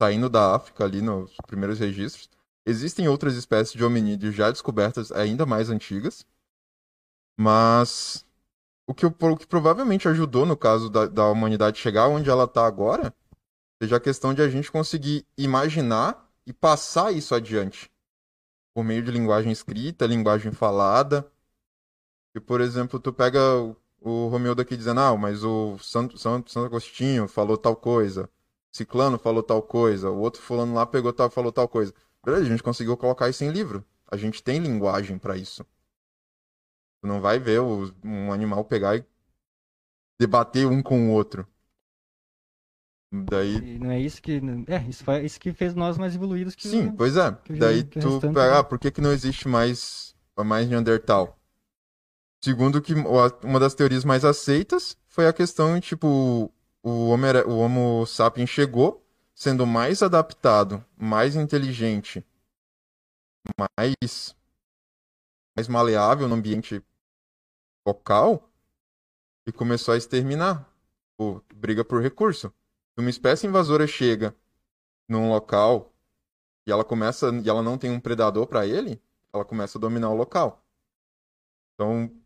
saindo da África ali nos primeiros registros. Existem outras espécies de hominídeos já descobertas ainda mais antigas. Mas o que, o que provavelmente ajudou no caso da, da humanidade chegar onde ela está agora seja a questão de a gente conseguir imaginar e passar isso adiante. Por meio de linguagem escrita, linguagem falada. E, por exemplo, tu pega o, o Romeu daqui dizendo, ah, mas o Santo, Santo, Santo Agostinho falou tal coisa. Ciclano falou tal coisa. O outro fulano lá pegou tal falou tal coisa. Beleza, a gente conseguiu colocar isso em livro. A gente tem linguagem para isso. Tu não vai ver o, um animal pegar e debater um com o outro. Daí. E não é isso que. É, isso, foi, isso que fez nós mais evoluídos que Sim, o, pois é. Daí tu né? ah, por que, que não existe mais, mais Neandertal? Segundo que uma das teorias mais aceitas foi a questão, tipo, o Homo, o Homo sapiens chegou sendo mais adaptado, mais inteligente, mais, mais maleável no ambiente local e começou a exterminar. Tipo, briga por recurso. Uma espécie invasora chega num local e ela começa e ela não tem um predador para ele, ela começa a dominar o local. Então,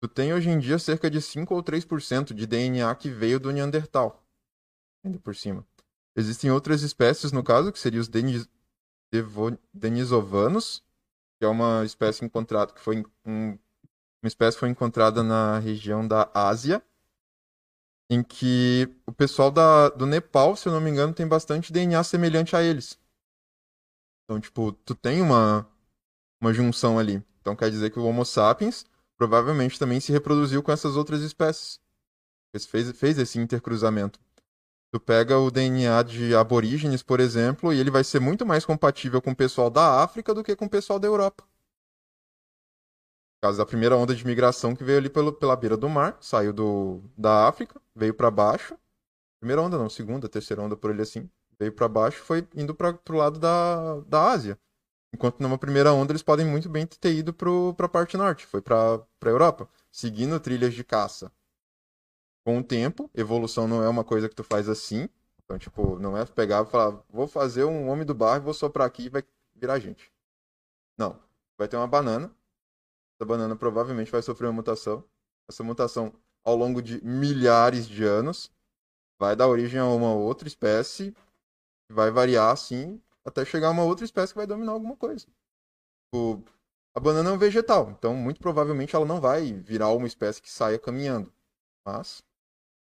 tu tem hoje em dia cerca de 5 ou 3% de DNA que veio do Neandertal. Ainda por cima. Existem outras espécies, no caso, que seriam os Denis... Devo- denisovanos, que é uma espécie encontrada que foi um- uma espécie foi encontrada na região da Ásia, em que o pessoal da, do Nepal, se eu não me engano, tem bastante DNA semelhante a eles. Então, tipo, tu tem uma, uma junção ali. Então quer dizer que o Homo sapiens provavelmente também se reproduziu com essas outras espécies. Fez, fez esse intercruzamento. Tu pega o DNA de aborígenes, por exemplo, e ele vai ser muito mais compatível com o pessoal da África do que com o pessoal da Europa. Por causa da primeira onda de migração que veio ali pelo, pela beira do mar, saiu do, da África, veio para baixo. Primeira onda não, segunda, terceira onda por ali assim. Veio para baixo foi indo para pro lado da, da Ásia. Enquanto numa primeira onda eles podem muito bem ter ido para a parte norte, foi para a Europa, seguindo trilhas de caça. Com o tempo, evolução não é uma coisa que tu faz assim. Então, tipo, não é pegar e falar, vou fazer um homem do barro, vou soprar aqui e vai virar gente. Não. Vai ter uma banana. Essa banana provavelmente vai sofrer uma mutação. Essa mutação, ao longo de milhares de anos, vai dar origem a uma outra espécie, vai variar assim, até chegar uma outra espécie que vai dominar alguma coisa. Tipo, a banana é um vegetal, então muito provavelmente ela não vai virar uma espécie que saia caminhando. Mas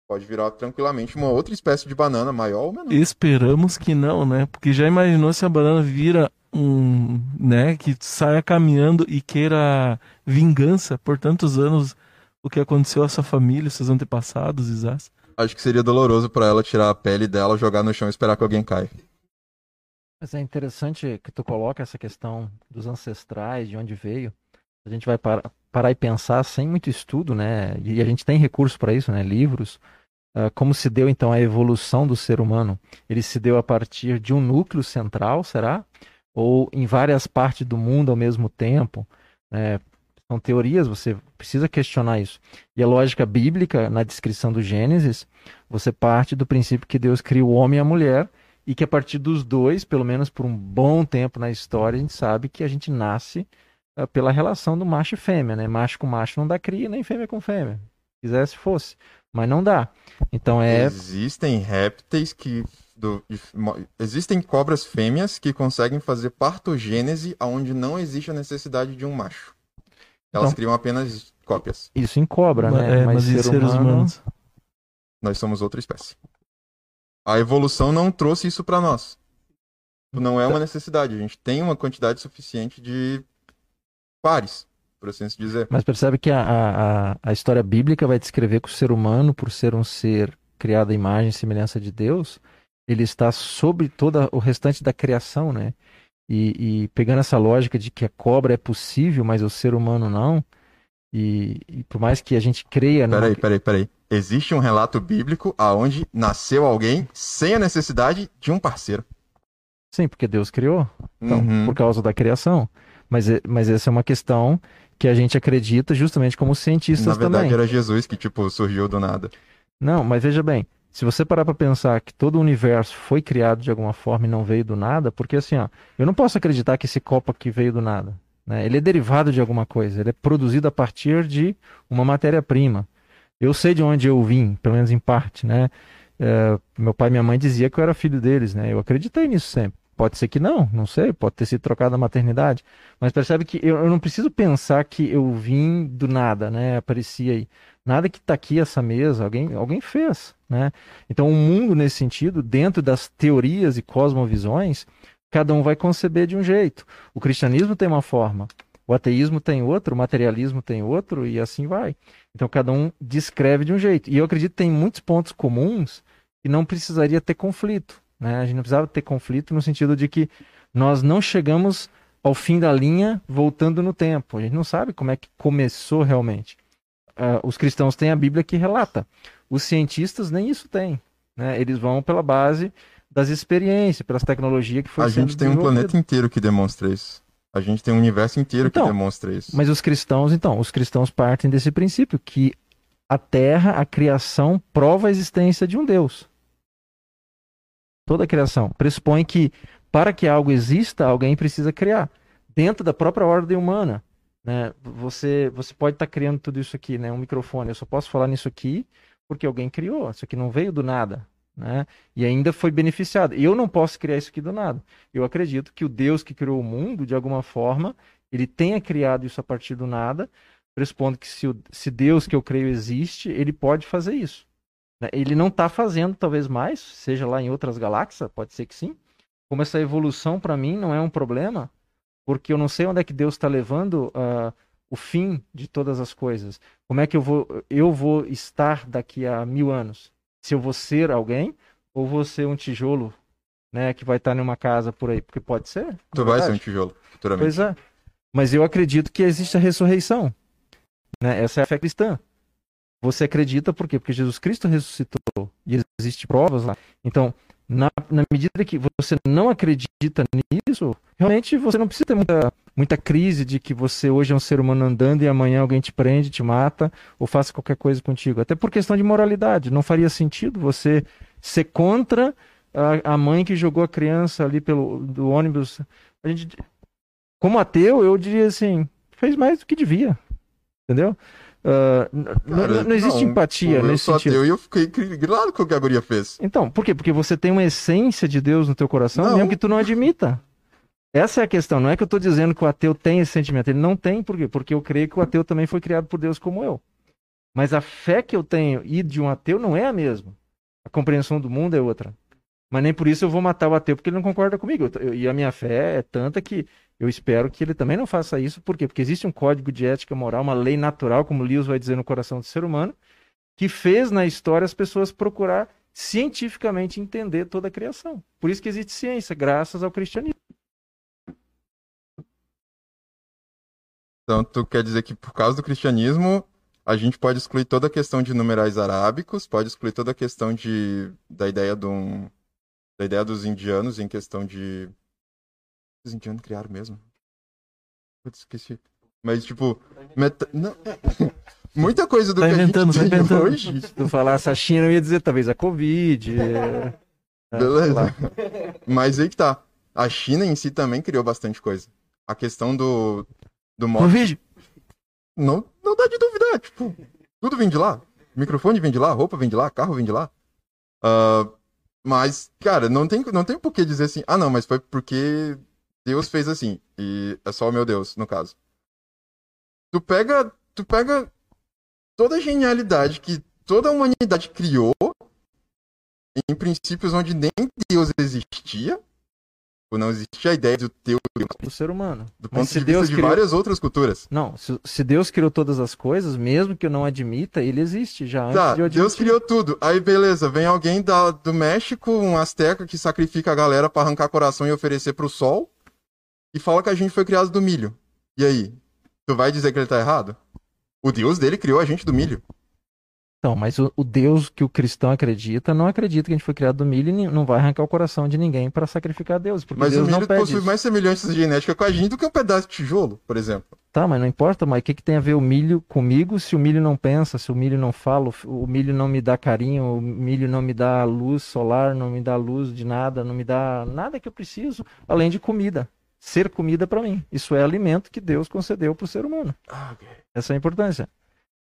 pode virar tranquilamente uma outra espécie de banana, maior ou menor. Esperamos que não, né? Porque já imaginou se a banana vira um, né, que saia caminhando e queira vingança por tantos anos o que aconteceu a sua família, seus antepassados, Isás? Acho que seria doloroso pra ela tirar a pele dela, jogar no chão e esperar que alguém caia. Mas é interessante que tu coloca essa questão dos ancestrais, de onde veio. A gente vai parar, parar e pensar sem muito estudo, né? E a gente tem recurso para isso, né? Livros. Ah, como se deu então a evolução do ser humano? Ele se deu a partir de um núcleo central, será? Ou em várias partes do mundo ao mesmo tempo? né? são teorias, você precisa questionar isso. E a lógica bíblica, na descrição do Gênesis, você parte do princípio que Deus cria o homem e a mulher e que a partir dos dois, pelo menos por um bom tempo na história, a gente sabe que a gente nasce ah, pela relação do macho e fêmea, né? Macho com macho não dá cria, nem fêmea com fêmea. Se quisesse fosse, mas não dá. Então é Existem répteis que. do- existem cobras fêmeas que conseguem fazer partogênese onde não existe a necessidade de um macho. Elas Então- criam apenas cópias. isso em cobra, né? é, mas e ser seres humano- humanos? Nós somos outra espécie. A evolução não trouxe isso pra nós. Não é uma necessidade. A gente tem uma quantidade suficiente de pares, por assim dizer. Mas percebe que a, a, a- história bíblica vai descrever que o ser humano, por ser um ser criado à imagem e semelhança de Deus, ele está sobre todo o restante da criação, né? E, e pegando essa lógica de que a cobra é possível, mas o ser humano não, e, e por mais que a gente creia... numa- Peraí, peraí, peraí. Existe um relato bíblico aonde nasceu alguém sem a necessidade de um parceiro. Sim, porque Deus criou, então, Uhum. por causa da criação. Mas, é- mas essa é uma questão que a gente acredita justamente como cientistas Na verdade também. era Jesus que, tipo, surgiu do nada. Não, mas veja bem, se você parar para pensar que todo o universo foi criado de alguma forma e não veio do nada, porque assim, ó, eu não posso acreditar que esse copo aqui veio do nada. Né? Ele é derivado de alguma coisa, ele é produzido a partir de uma matéria-prima. Eu sei de onde eu vim, pelo menos em parte, né? É, meu pai e minha mãe dizia que eu era filho deles, né? Eu acreditei nisso sempre. Pode ser que não, não sei, pode ter sido trocado a maternidade. Mas percebe que eu, eu não preciso pensar que eu vim do nada, né? Aparecia aí. Nada que está aqui essa mesa, alguém, alguém fez, né? Então o mundo nesse sentido, dentro das teorias e cosmovisões, cada um vai conceber de um jeito. O cristianismo tem uma forma, o ateísmo tem outro, o materialismo tem outro e assim vai. Então cada um descreve de um jeito. E eu acredito que tem muitos pontos comuns que não precisaria ter conflito, né? A gente não precisava ter conflito no sentido de que nós não chegamos ao fim da linha voltando no tempo. A gente não sabe como é que começou realmente uh, os cristãos têm a Bíblia que relata. Os cientistas nem isso têm. Né? Eles vão pela base das experiências, pelas tecnologias que foi A gente tem um planeta inteiro que demonstra isso. A gente tem um universo inteiro então, que demonstra isso. Mas os cristãos, então, os cristãos partem desse princípio que a Terra, a criação, prova a existência de um Deus. Toda a criação pressupõe que para que algo exista, alguém precisa criar. Dentro da própria ordem humana. Né? Você, você pode estar tá criando tudo isso aqui, né? um microfone. Eu só posso falar nisso aqui porque alguém criou. Isso aqui não veio do nada. Né? E ainda foi beneficiado. Eu não posso criar isso aqui do nada. Eu acredito que o Deus que criou o mundo, de alguma forma, ele tenha criado isso a partir do nada, pressupondo que se, o, se Deus que eu creio existe, ele pode fazer isso. Né? Ele não está fazendo, talvez mais, seja lá em outras galáxias, pode ser que sim. Como essa evolução, para mim, não é um problema, porque eu não sei onde é que Deus está levando uh, o fim de todas as coisas. Como é que eu vou, eu vou estar daqui a mil anos? Se eu vou ser alguém ou vou ser um tijolo, né, que vai estar numa casa por aí? Porque pode ser. Tu vai ser um tijolo, futuramente. Pois é. Mas eu acredito que existe a ressurreição. Né? Essa é a fé cristã. Você acredita por quê? Porque Jesus Cristo ressuscitou e existem provas lá. Então, na, na medida que você não acredita nisso, realmente você não precisa ter muita, muita crise de que você hoje é um ser humano andando e amanhã alguém te prende, te mata ou faça qualquer coisa contigo. Até por questão de moralidade. Não faria sentido você ser contra a, a mãe que jogou a criança ali pelo do ônibus. A gente, como ateu, eu diria assim, fez mais do que devia. Entendeu? Uh, Cara, não, existe não, empatia eu nesse sentido. Eu, eu fiquei grilado com o que a guria fez. Então, por quê? Porque você tem uma essência de Deus no teu coração, não. mesmo que tu não admita. Essa é a questão. Não é que eu estou dizendo que o ateu tem esse sentimento. Ele não tem, por quê? Porque eu creio que o ateu também foi criado por Deus como eu. Mas a fé que eu tenho e de um ateu não é a mesma. A compreensão do mundo é outra. Mas nem por isso eu vou matar o ateu porque ele não concorda comigo. Eu, e a minha fé é tanta que eu espero que ele também não faça isso, por quê? Porque existe um código de ética moral, uma lei natural, como Lewis vai dizer no coração do ser humano, que fez na história as pessoas procurar cientificamente entender toda a criação. Por isso que existe ciência, graças ao cristianismo. Então, tu quer dizer que por causa do cristianismo, a gente pode excluir toda a questão de numerais arábicos, pode excluir toda a questão de, da ideia de um, da ideia dos indianos em questão de os indianos criaram mesmo. Putz, esqueci. Mas, tipo, meta... não... [laughs] muita coisa do tá que inventando, a gente tá inventando. hoje... Se tu falasse a China, eu ia dizer talvez a Covid. É... Beleza. Mas aí que tá. A China em si também criou bastante coisa. A questão do... do modo... Covid? Não, não dá de duvidar, tipo... Tudo vem de lá. microfone vem de lá, roupa vem de lá, carro vem de lá. Uh, mas, cara, não tem, não tem por que dizer assim, ah não, mas foi porque Deus fez assim. E é só o meu Deus, no caso. Tu pega, tu pega toda a genialidade que toda a humanidade criou em princípios onde nem Deus existia, não existia a ideia do teu do ser humano. Do ponto de Deus vista criou... de várias outras culturas. Não, se, se, Deus criou todas as coisas, mesmo que eu não admita, ele existe já tá, antes de eu Deus criou tudo. Aí beleza, vem alguém da, do México, um asteca que sacrifica a galera para arrancar coração e oferecer pro sol e fala que a gente foi criado do milho. E aí? Tu vai dizer que ele tá errado? O Deus dele criou a gente do milho. Então, mas o, o, Deus que o cristão acredita não acredita que a gente foi criado do milho e não vai arrancar o coração de ninguém para sacrificar a Deus. mas Deus o milho possui isso. mais semelhanças genéticas com a gente do que um pedaço de tijolo, por exemplo. Tá, mas não importa, mas o que, que tem a ver o milho comigo se o milho não pensa, se o milho não fala, o milho não me dá carinho, o milho não me dá luz solar, não me dá luz de nada, não me dá nada que eu preciso, além de comida. Ser comida para mim. Isso é alimento que Deus concedeu para o ser humano. Essa é a importância.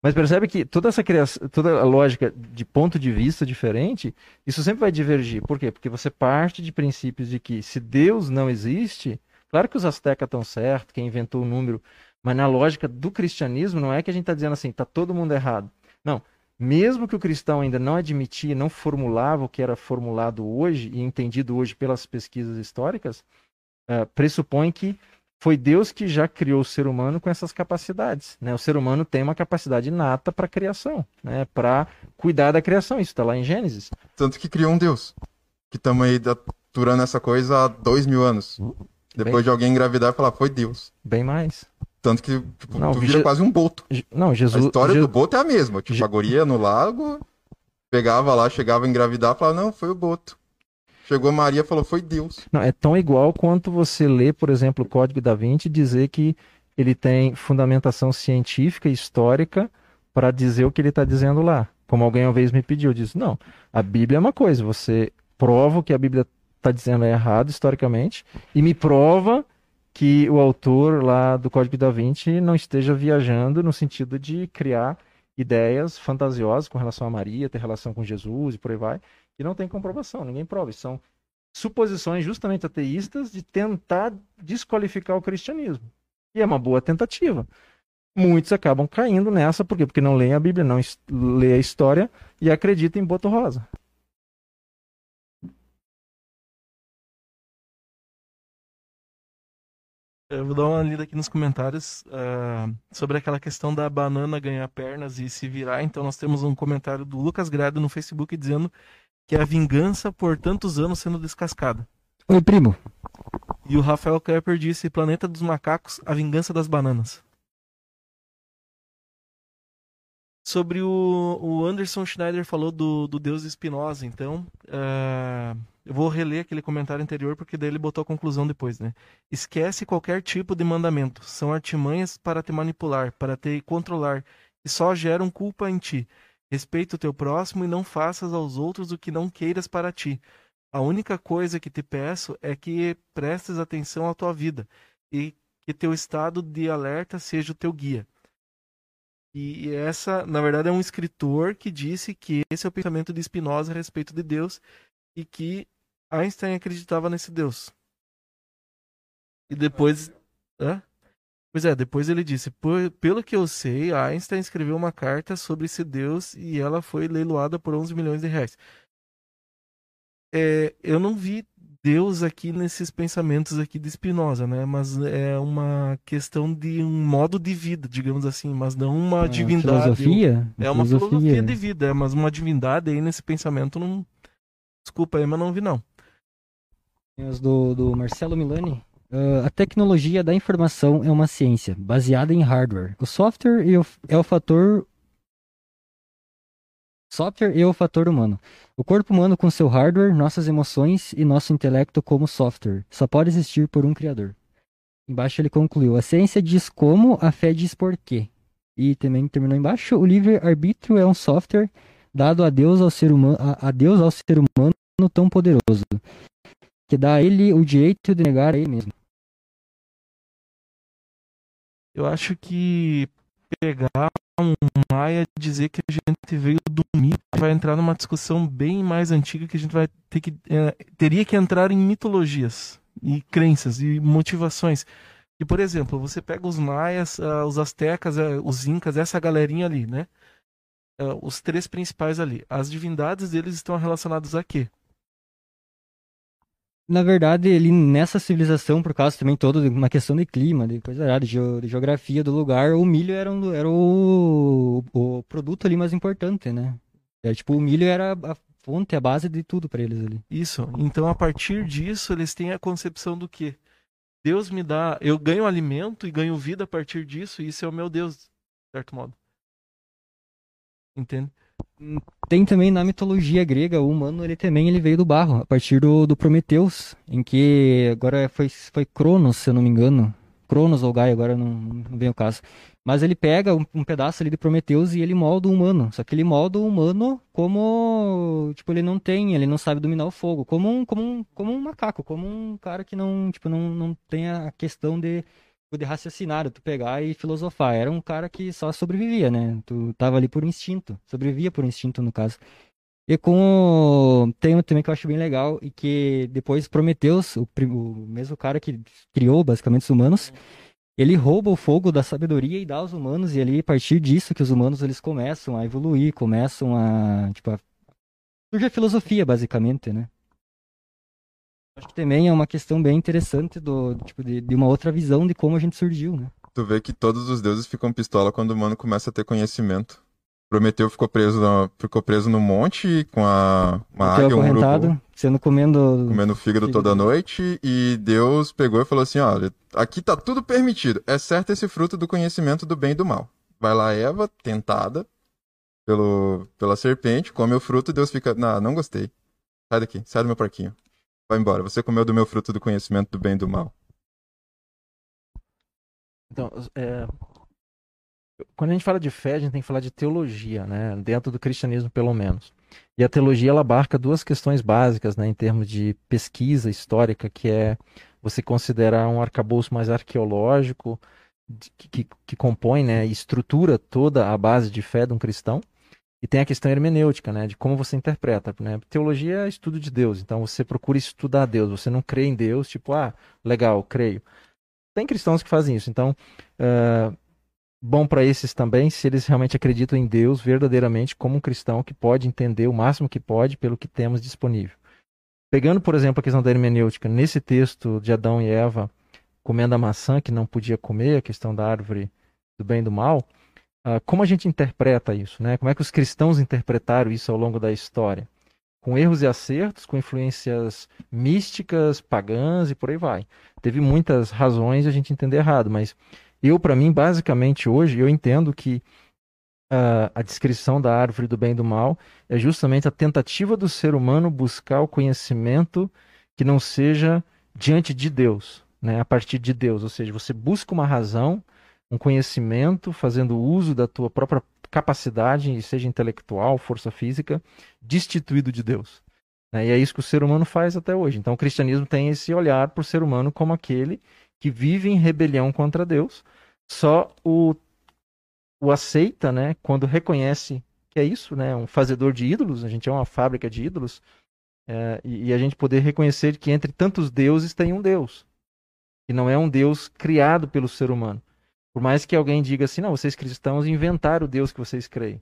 Mas percebe que toda essa criação, toda a lógica de ponto de vista diferente, isso sempre vai divergir. Por quê? Porque você parte de princípios de que se Deus não existe, claro que os astecas estão certos, quem inventou o número, mas na lógica do cristianismo não é que a gente está dizendo assim, está todo mundo errado. Não. Mesmo que o cristão ainda não admitia, não formulava o que era formulado hoje e entendido hoje pelas pesquisas históricas, uh, pressupõe que foi Deus que já criou o ser humano com essas capacidades. Né? O ser humano tem uma capacidade inata para a criação, né? para cuidar da criação. Isso está lá em Gênesis. Tanto que criou um Deus, que estamos aí aturando essa coisa há dois mil anos. Depois Bem... de alguém engravidar e falar, foi Deus. Bem mais. Tanto que tipo, não, tu vira Je... quase um boto. Não, Jesus. A história Je... do boto é a mesma. Tipo, Je... a guria no lago, pegava lá, chegava a engravidar, falava, não, foi o boto. Chegou Maria e falou, foi Deus. Não, é tão igual quanto você lê, por exemplo, o Código da Vinci e dizer que ele tem fundamentação científica e histórica para dizer o que ele está dizendo lá. Como alguém uma vez me pediu, disse, não, a Bíblia é uma coisa, você prova o que a Bíblia está dizendo é errado historicamente e me prova que o autor lá do Código da Vinci não esteja viajando no sentido de criar ideias fantasiosas com relação a Maria, ter relação com Jesus e por aí vai que não tem comprovação, ninguém prova. São suposições justamente ateístas de tentar desqualificar o cristianismo. E é uma boa tentativa. Muitos acabam caindo nessa, por quê? Porque não leem a Bíblia, não lê a história e acreditam em Boto Rosa. Eu vou dar uma lida aqui nos comentários uh, sobre aquela questão da banana ganhar pernas e se virar. Então, nós temos um comentário do Lucas Grado no Facebook dizendo que é a vingança por tantos anos sendo descascada. Oi, primo. E o Rafael Kepper disse: Planeta dos Macacos, a vingança das bananas. Sobre o, o Anderson Schneider falou do, do Deus Espinosa, então uh, eu vou reler aquele comentário anterior porque daí ele botou a conclusão depois, né? Esquece qualquer tipo de mandamento, são artimanhas para te manipular, para te controlar, e só geram culpa em ti. Respeita o teu próximo e não faças aos outros o que não queiras para ti. A única coisa que te peço é que prestes atenção à tua vida e que teu estado de alerta seja o teu guia. E essa, na verdade, é um escritor que disse que esse é o pensamento de Spinoza a respeito de Deus e que Einstein acreditava nesse Deus. E depois. Hã? Pois é, depois ele disse: pelo que eu sei, Einstein escreveu uma carta sobre esse Deus e ela foi leiloada por 11 milhões de reais. É, eu não vi Deus aqui nesses pensamentos aqui de Spinoza, né? Mas é uma questão de um modo de vida, digamos assim, mas não uma é, divindade. Filosofia? É uma filosofia. filosofia de vida, é, mas uma divindade aí nesse pensamento não. Desculpa aí, mas não vi não. Os do, do Marcelo Milani, Uh, a tecnologia da informação é uma ciência baseada em hardware. O software é o fator software é o fator humano. O corpo humano com seu hardware, nossas emoções e nosso intelecto como software só pode existir por um criador. Embaixo ele concluiu: a ciência diz como, a fé diz porquê. E também terminou embaixo: o livre arbítrio é um software dado a Deus ao ser humano, a, a Deus ao ser humano tão poderoso que dá a ele o direito de negar a ele mesmo. Eu acho que pegar um Maia dizer que a gente veio do mito vai entrar numa discussão bem mais antiga que a gente vai ter que é, teria que entrar em mitologias e crenças e motivações. E por exemplo, você pega os maias, uh, os astecas, uh, os incas, essa galerinha ali, né? Uh, os três principais ali. As divindades deles estão relacionadas a quê? Na verdade, ele nessa civilização, por causa também toda uma questão de clima, de coisa de, de geografia do lugar, o milho era, um, era o, o produto ali mais importante, né? É, tipo, o milho era a fonte, a base de tudo para eles ali. Isso. Então, a partir disso, eles têm a concepção do que Deus me dá, eu ganho alimento e ganho vida a partir disso, e isso é o meu Deus, de certo modo. Entende? Tem também na mitologia grega, o humano ele também ele veio do barro, a partir do, do Prometeus, em que agora foi, foi Cronos, se eu não me engano. Cronos ou Gaia, agora não, não vem o caso. Mas ele pega um, um, pedaço ali de Prometeus e ele molda o humano. Só que ele molda o humano como, tipo, ele não tem, ele não sabe dominar o fogo, como um, como um, como um macaco, como um cara que não, tipo, não, não tem a questão de de raciocinar, tu pegar e filosofar. Era um cara que só sobrevivia, né? Tu tava ali por instinto, sobrevivia por instinto no caso. E com o... tem um também que eu acho bem legal e que depois Prometeus, o, o mesmo cara que criou basicamente os humanos, ele rouba o fogo da sabedoria e dá aos humanos e ali a partir disso que os humanos eles começam a evoluir, começam a, tipo, a... surge a filosofia basicamente, né? Acho que também é uma questão bem interessante do, tipo, de, de uma outra visão de como a gente surgiu, né? Tu vê que todos os deuses ficam pistola quando o humano começa a ter conhecimento. Prometeu ficou preso, no, ficou preso no monte com a uma águia, um urubu, sendo comendo comendo fígado, fígado toda noite e Deus pegou e falou assim, olha, aqui tá tudo permitido, exceto esse fruto do conhecimento do bem e do mal. Vai lá Eva, tentada pelo pela serpente, come o fruto e Deus fica, não, não gostei. Sai daqui, sai do meu parquinho. Vai embora, você comeu do meu fruto do conhecimento do bem e do mal. Então, é, quando a gente fala de fé, a gente tem que falar de teologia, né? Dentro do cristianismo, pelo menos. E a teologia ela abarca duas questões básicas, né, em termos de pesquisa histórica, que é você considerar um arcabouço mais arqueológico que, que, que compõe, né, estrutura toda a base de fé de um cristão. E tem a questão hermenêutica, né, de como você interpreta, né? Teologia é estudo de Deus, então você procura estudar Deus, você não crê em Deus, tipo, ah, legal, creio. Tem cristãos que fazem isso, então uh, bom para esses também, se eles realmente acreditam em Deus verdadeiramente como um cristão que pode entender o máximo que pode pelo que temos disponível. Pegando, por exemplo, a questão da hermenêutica, nesse texto de Adão e Eva comendo a maçã que não podia comer, a questão da árvore do bem e do mal, uh, como a gente interpreta isso? Né? Como é que os cristãos interpretaram isso ao longo da história? Com erros e acertos, com influências místicas, pagãs e por aí vai. Teve muitas razões a gente entender errado, mas eu, para mim, basicamente hoje, eu entendo que uh, a descrição da árvore do bem e do mal é justamente a tentativa do ser humano buscar o conhecimento que não seja diante de Deus, né, a partir de Deus. Ou seja, você busca uma razão, um conhecimento, fazendo uso da tua própria capacidade, seja intelectual, força física, destituído de Deus. Né? E é isso que o ser humano faz até hoje. Então, o cristianismo tem esse olhar para o ser humano como aquele que vive em rebelião contra Deus, só o, o aceita, né, quando reconhece que é isso, né, um fazedor de ídolos, a gente é uma fábrica de ídolos, é, e, e, a gente poder reconhecer que entre tantos deuses tem um Deus, e não é um Deus criado pelo ser humano. Por mais que alguém diga assim, não, vocês cristãos inventaram o Deus que vocês creem.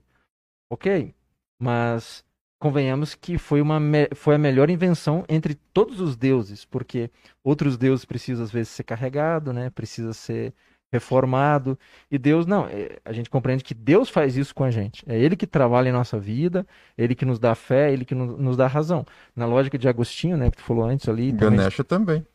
Ok, mas convenhamos que foi, uma, foi a melhor invenção entre todos os deuses, porque outros deuses precisam às vezes ser carregado, né? Precisa ser reformado. E Deus não, é, a gente compreende que Deus faz isso com a gente. É ele que trabalha em nossa vida, ele que nos dá fé, ele que nos dá razão. Na lógica de Agostinho, né, que tu falou antes ali, Ganesha também.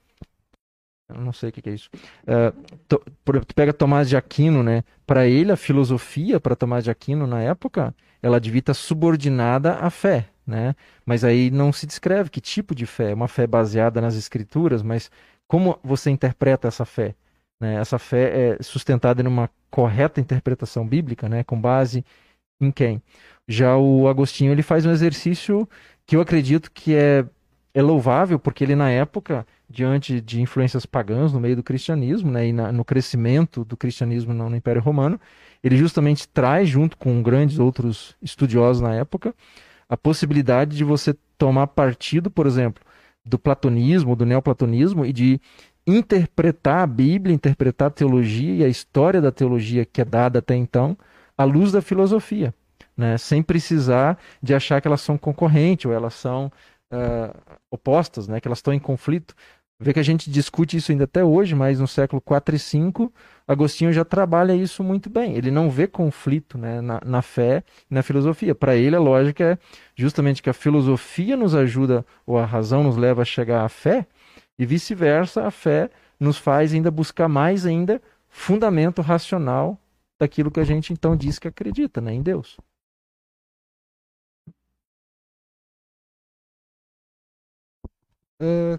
Eu não sei o que, é isso. Uh, tu, tu pega Tomás de Aquino, né? Para ele, a filosofia, para Tomás de Aquino, na época, ela devia estar subordinada à fé, né? Mas aí não se descreve que tipo de fé. Uma fé baseada nas escrituras, mas como você interpreta essa fé? Né? Essa fé é sustentada numa correta interpretação bíblica, né? Com base em quem? Já o Agostinho ele faz um exercício que eu acredito que é, é louvável, porque ele na época diante de influências pagãs no meio do cristianismo, né, e na, no crescimento do cristianismo no, no, Império Romano, ele justamente traz, junto com grandes outros estudiosos na época, a possibilidade de você tomar partido, por exemplo, do platonismo, do neoplatonismo e de interpretar a Bíblia, interpretar a teologia e a história da teologia que é dada até então à luz da filosofia, né, sem precisar de achar que elas são concorrentes ou elas são uh, opostas, né, que elas estão em conflito. Vê que a gente discute isso ainda até hoje, mas no século 4 e 5, Agostinho já trabalha isso muito bem. Ele não vê conflito né, na, na fé e na filosofia. Para ele, a lógica é justamente que a filosofia nos ajuda, ou a razão nos leva a chegar à fé, e vice-versa, a fé nos faz ainda buscar mais ainda fundamento racional daquilo que a gente então diz que acredita, né, em Deus. Uh,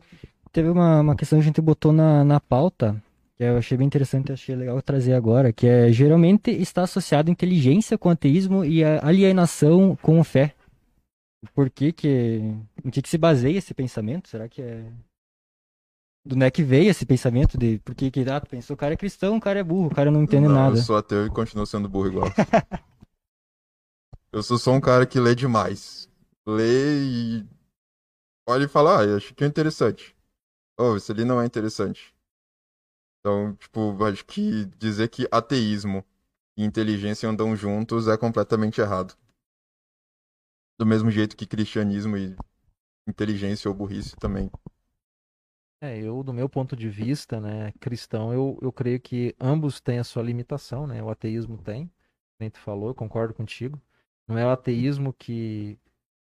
teve uma, uma questão que a gente botou na, na pauta, que eu achei bem interessante, achei legal trazer agora, que é geralmente está associado inteligência com ateísmo e alienação com fé. Por que que, em que, que se baseia esse pensamento? Será que é do onde é que veio esse pensamento de por que que ah, pensou, o cara é cristão, o cara é burro, o cara não entende Não, nada. Eu sou ateu e continuo sendo burro igual. [laughs] eu sou só um cara que lê demais. Lê e olha e fala, ah, acho que é interessante. Oh, isso ali não é interessante. Então, tipo, acho que dizer que ateísmo e inteligência andam juntos é completamente errado. Do mesmo jeito que cristianismo e inteligência ou burrice também. É, eu, do meu ponto de vista, né, cristão, eu, eu creio que ambos têm a sua limitação, né? O ateísmo tem, nem tu falou, eu concordo contigo. Não é o ateísmo que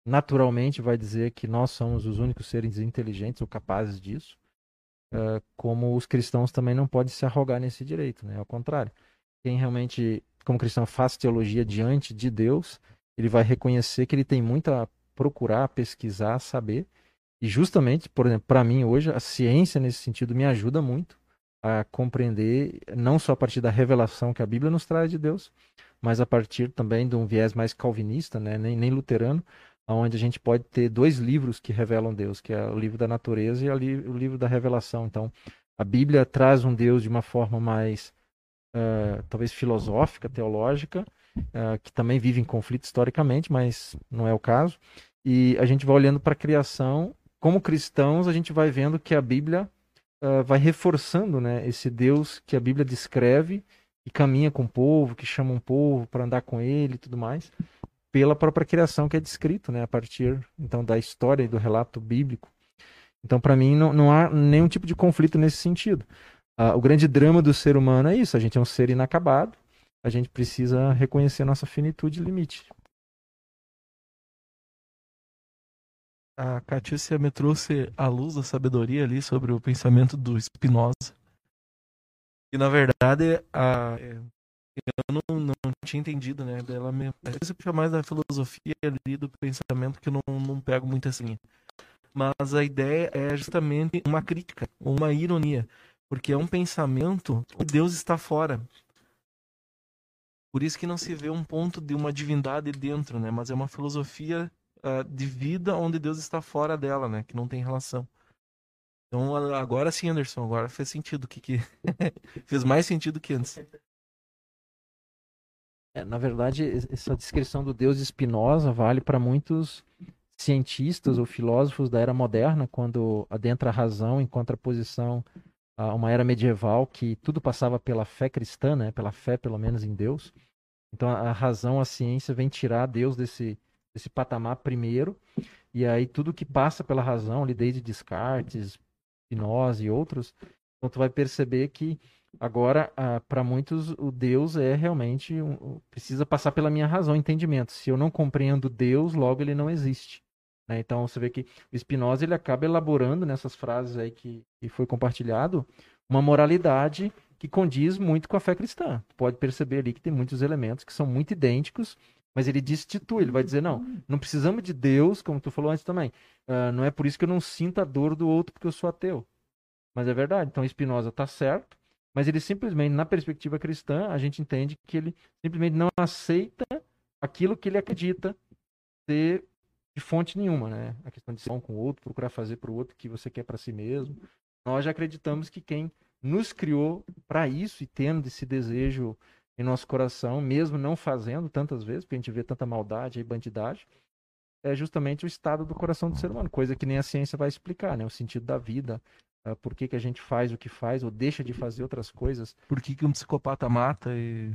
naturalmente vai dizer que nós somos os únicos seres inteligentes ou capazes disso. Uh, como os cristãos também não podem se arrogar nesse direito, né? Ao contrário, quem realmente, como cristão, faz teologia diante de Deus, ele vai reconhecer que ele tem muito a procurar, pesquisar, saber. E justamente, por exemplo, para mim hoje, a ciência nesse sentido me ajuda muito a compreender, não só a partir da revelação que a Bíblia nos traz de Deus, mas a partir também de um viés mais calvinista, né? nem, nem luterano, onde a gente pode ter dois livros que revelam Deus, que é o livro da natureza e o livro da revelação. Então, a Bíblia traz um Deus de uma forma mais, uh, talvez filosófica, teológica, uh, que também vive em conflito historicamente, mas não é o caso. E a gente vai olhando para a criação, como cristãos, a gente vai vendo que a Bíblia uh, vai reforçando né, esse Deus que a Bíblia descreve e caminha com o povo, que chama um povo para andar com ele e tudo mais pela própria criação que é descrito, né, a partir então da história e do relato bíblico. Então, para mim, não, não há nenhum tipo de conflito nesse sentido. Ah, o grande drama do ser humano é isso: a gente é um ser inacabado, a gente precisa reconhecer nossa finitude e limite. A Catícia me trouxe a luz da sabedoria ali sobre o pensamento do Spinoza. E na verdade, a, eu não, não tinha entendido, né? Ela me parece puxa mais da filosofia ali, do pensamento, que eu não, não pego muito assim. Mas a ideia é justamente uma crítica, uma ironia. Porque é um pensamento onde Deus está fora. Por isso que não se vê um ponto de uma divindade dentro, né? Mas é uma filosofia uh, de vida onde Deus está fora dela, né? Que não tem relação. Então agora sim, Anderson, agora fez sentido. Que, que... [laughs] fez mais sentido que antes. É, na verdade, essa descrição do Deus Spinoza vale para muitos cientistas ou filósofos da era moderna, quando adentra a razão em contraposição a uma era medieval que tudo passava pela fé cristã, né? pela fé, pelo menos, em Deus. Então, a razão, a ciência vem tirar Deus desse, desse patamar primeiro, e aí tudo que passa pela razão, ali desde Descartes, Spinoza e outros, então tu vai perceber que Agora, ah, para muitos, o Deus é realmente um, precisa passar pela minha razão, entendimento. Se eu não compreendo Deus, logo ele não existe. Né? Então você vê que o Spinoza ele acaba elaborando nessas frases aí que, que foi compartilhado uma moralidade que condiz muito com a fé cristã. Pode perceber ali que tem muitos elementos que são muito idênticos, mas ele destitui, ele vai dizer, não, não precisamos de Deus, como tu falou antes também. Uh, não é por isso que eu não sinto a dor do outro porque eu sou ateu. Mas é verdade. Então Spinoza está certo, mas ele simplesmente, na perspectiva cristã, a gente entende que ele simplesmente não aceita aquilo que ele acredita ser de fonte nenhuma, né? A questão de ser com o outro, procurar fazer para o outro o que você quer para si mesmo. Nós já acreditamos que quem nos criou para isso e tendo esse desejo em nosso coração, mesmo não fazendo tantas vezes, porque a gente vê tanta maldade e bandidagem, é justamente o estado do coração do ser humano, coisa que nem a ciência vai explicar, né? O sentido da vida, Uh, por que, que a gente faz o que faz ou deixa de fazer outras coisas. Por que, que um psicopata mata e.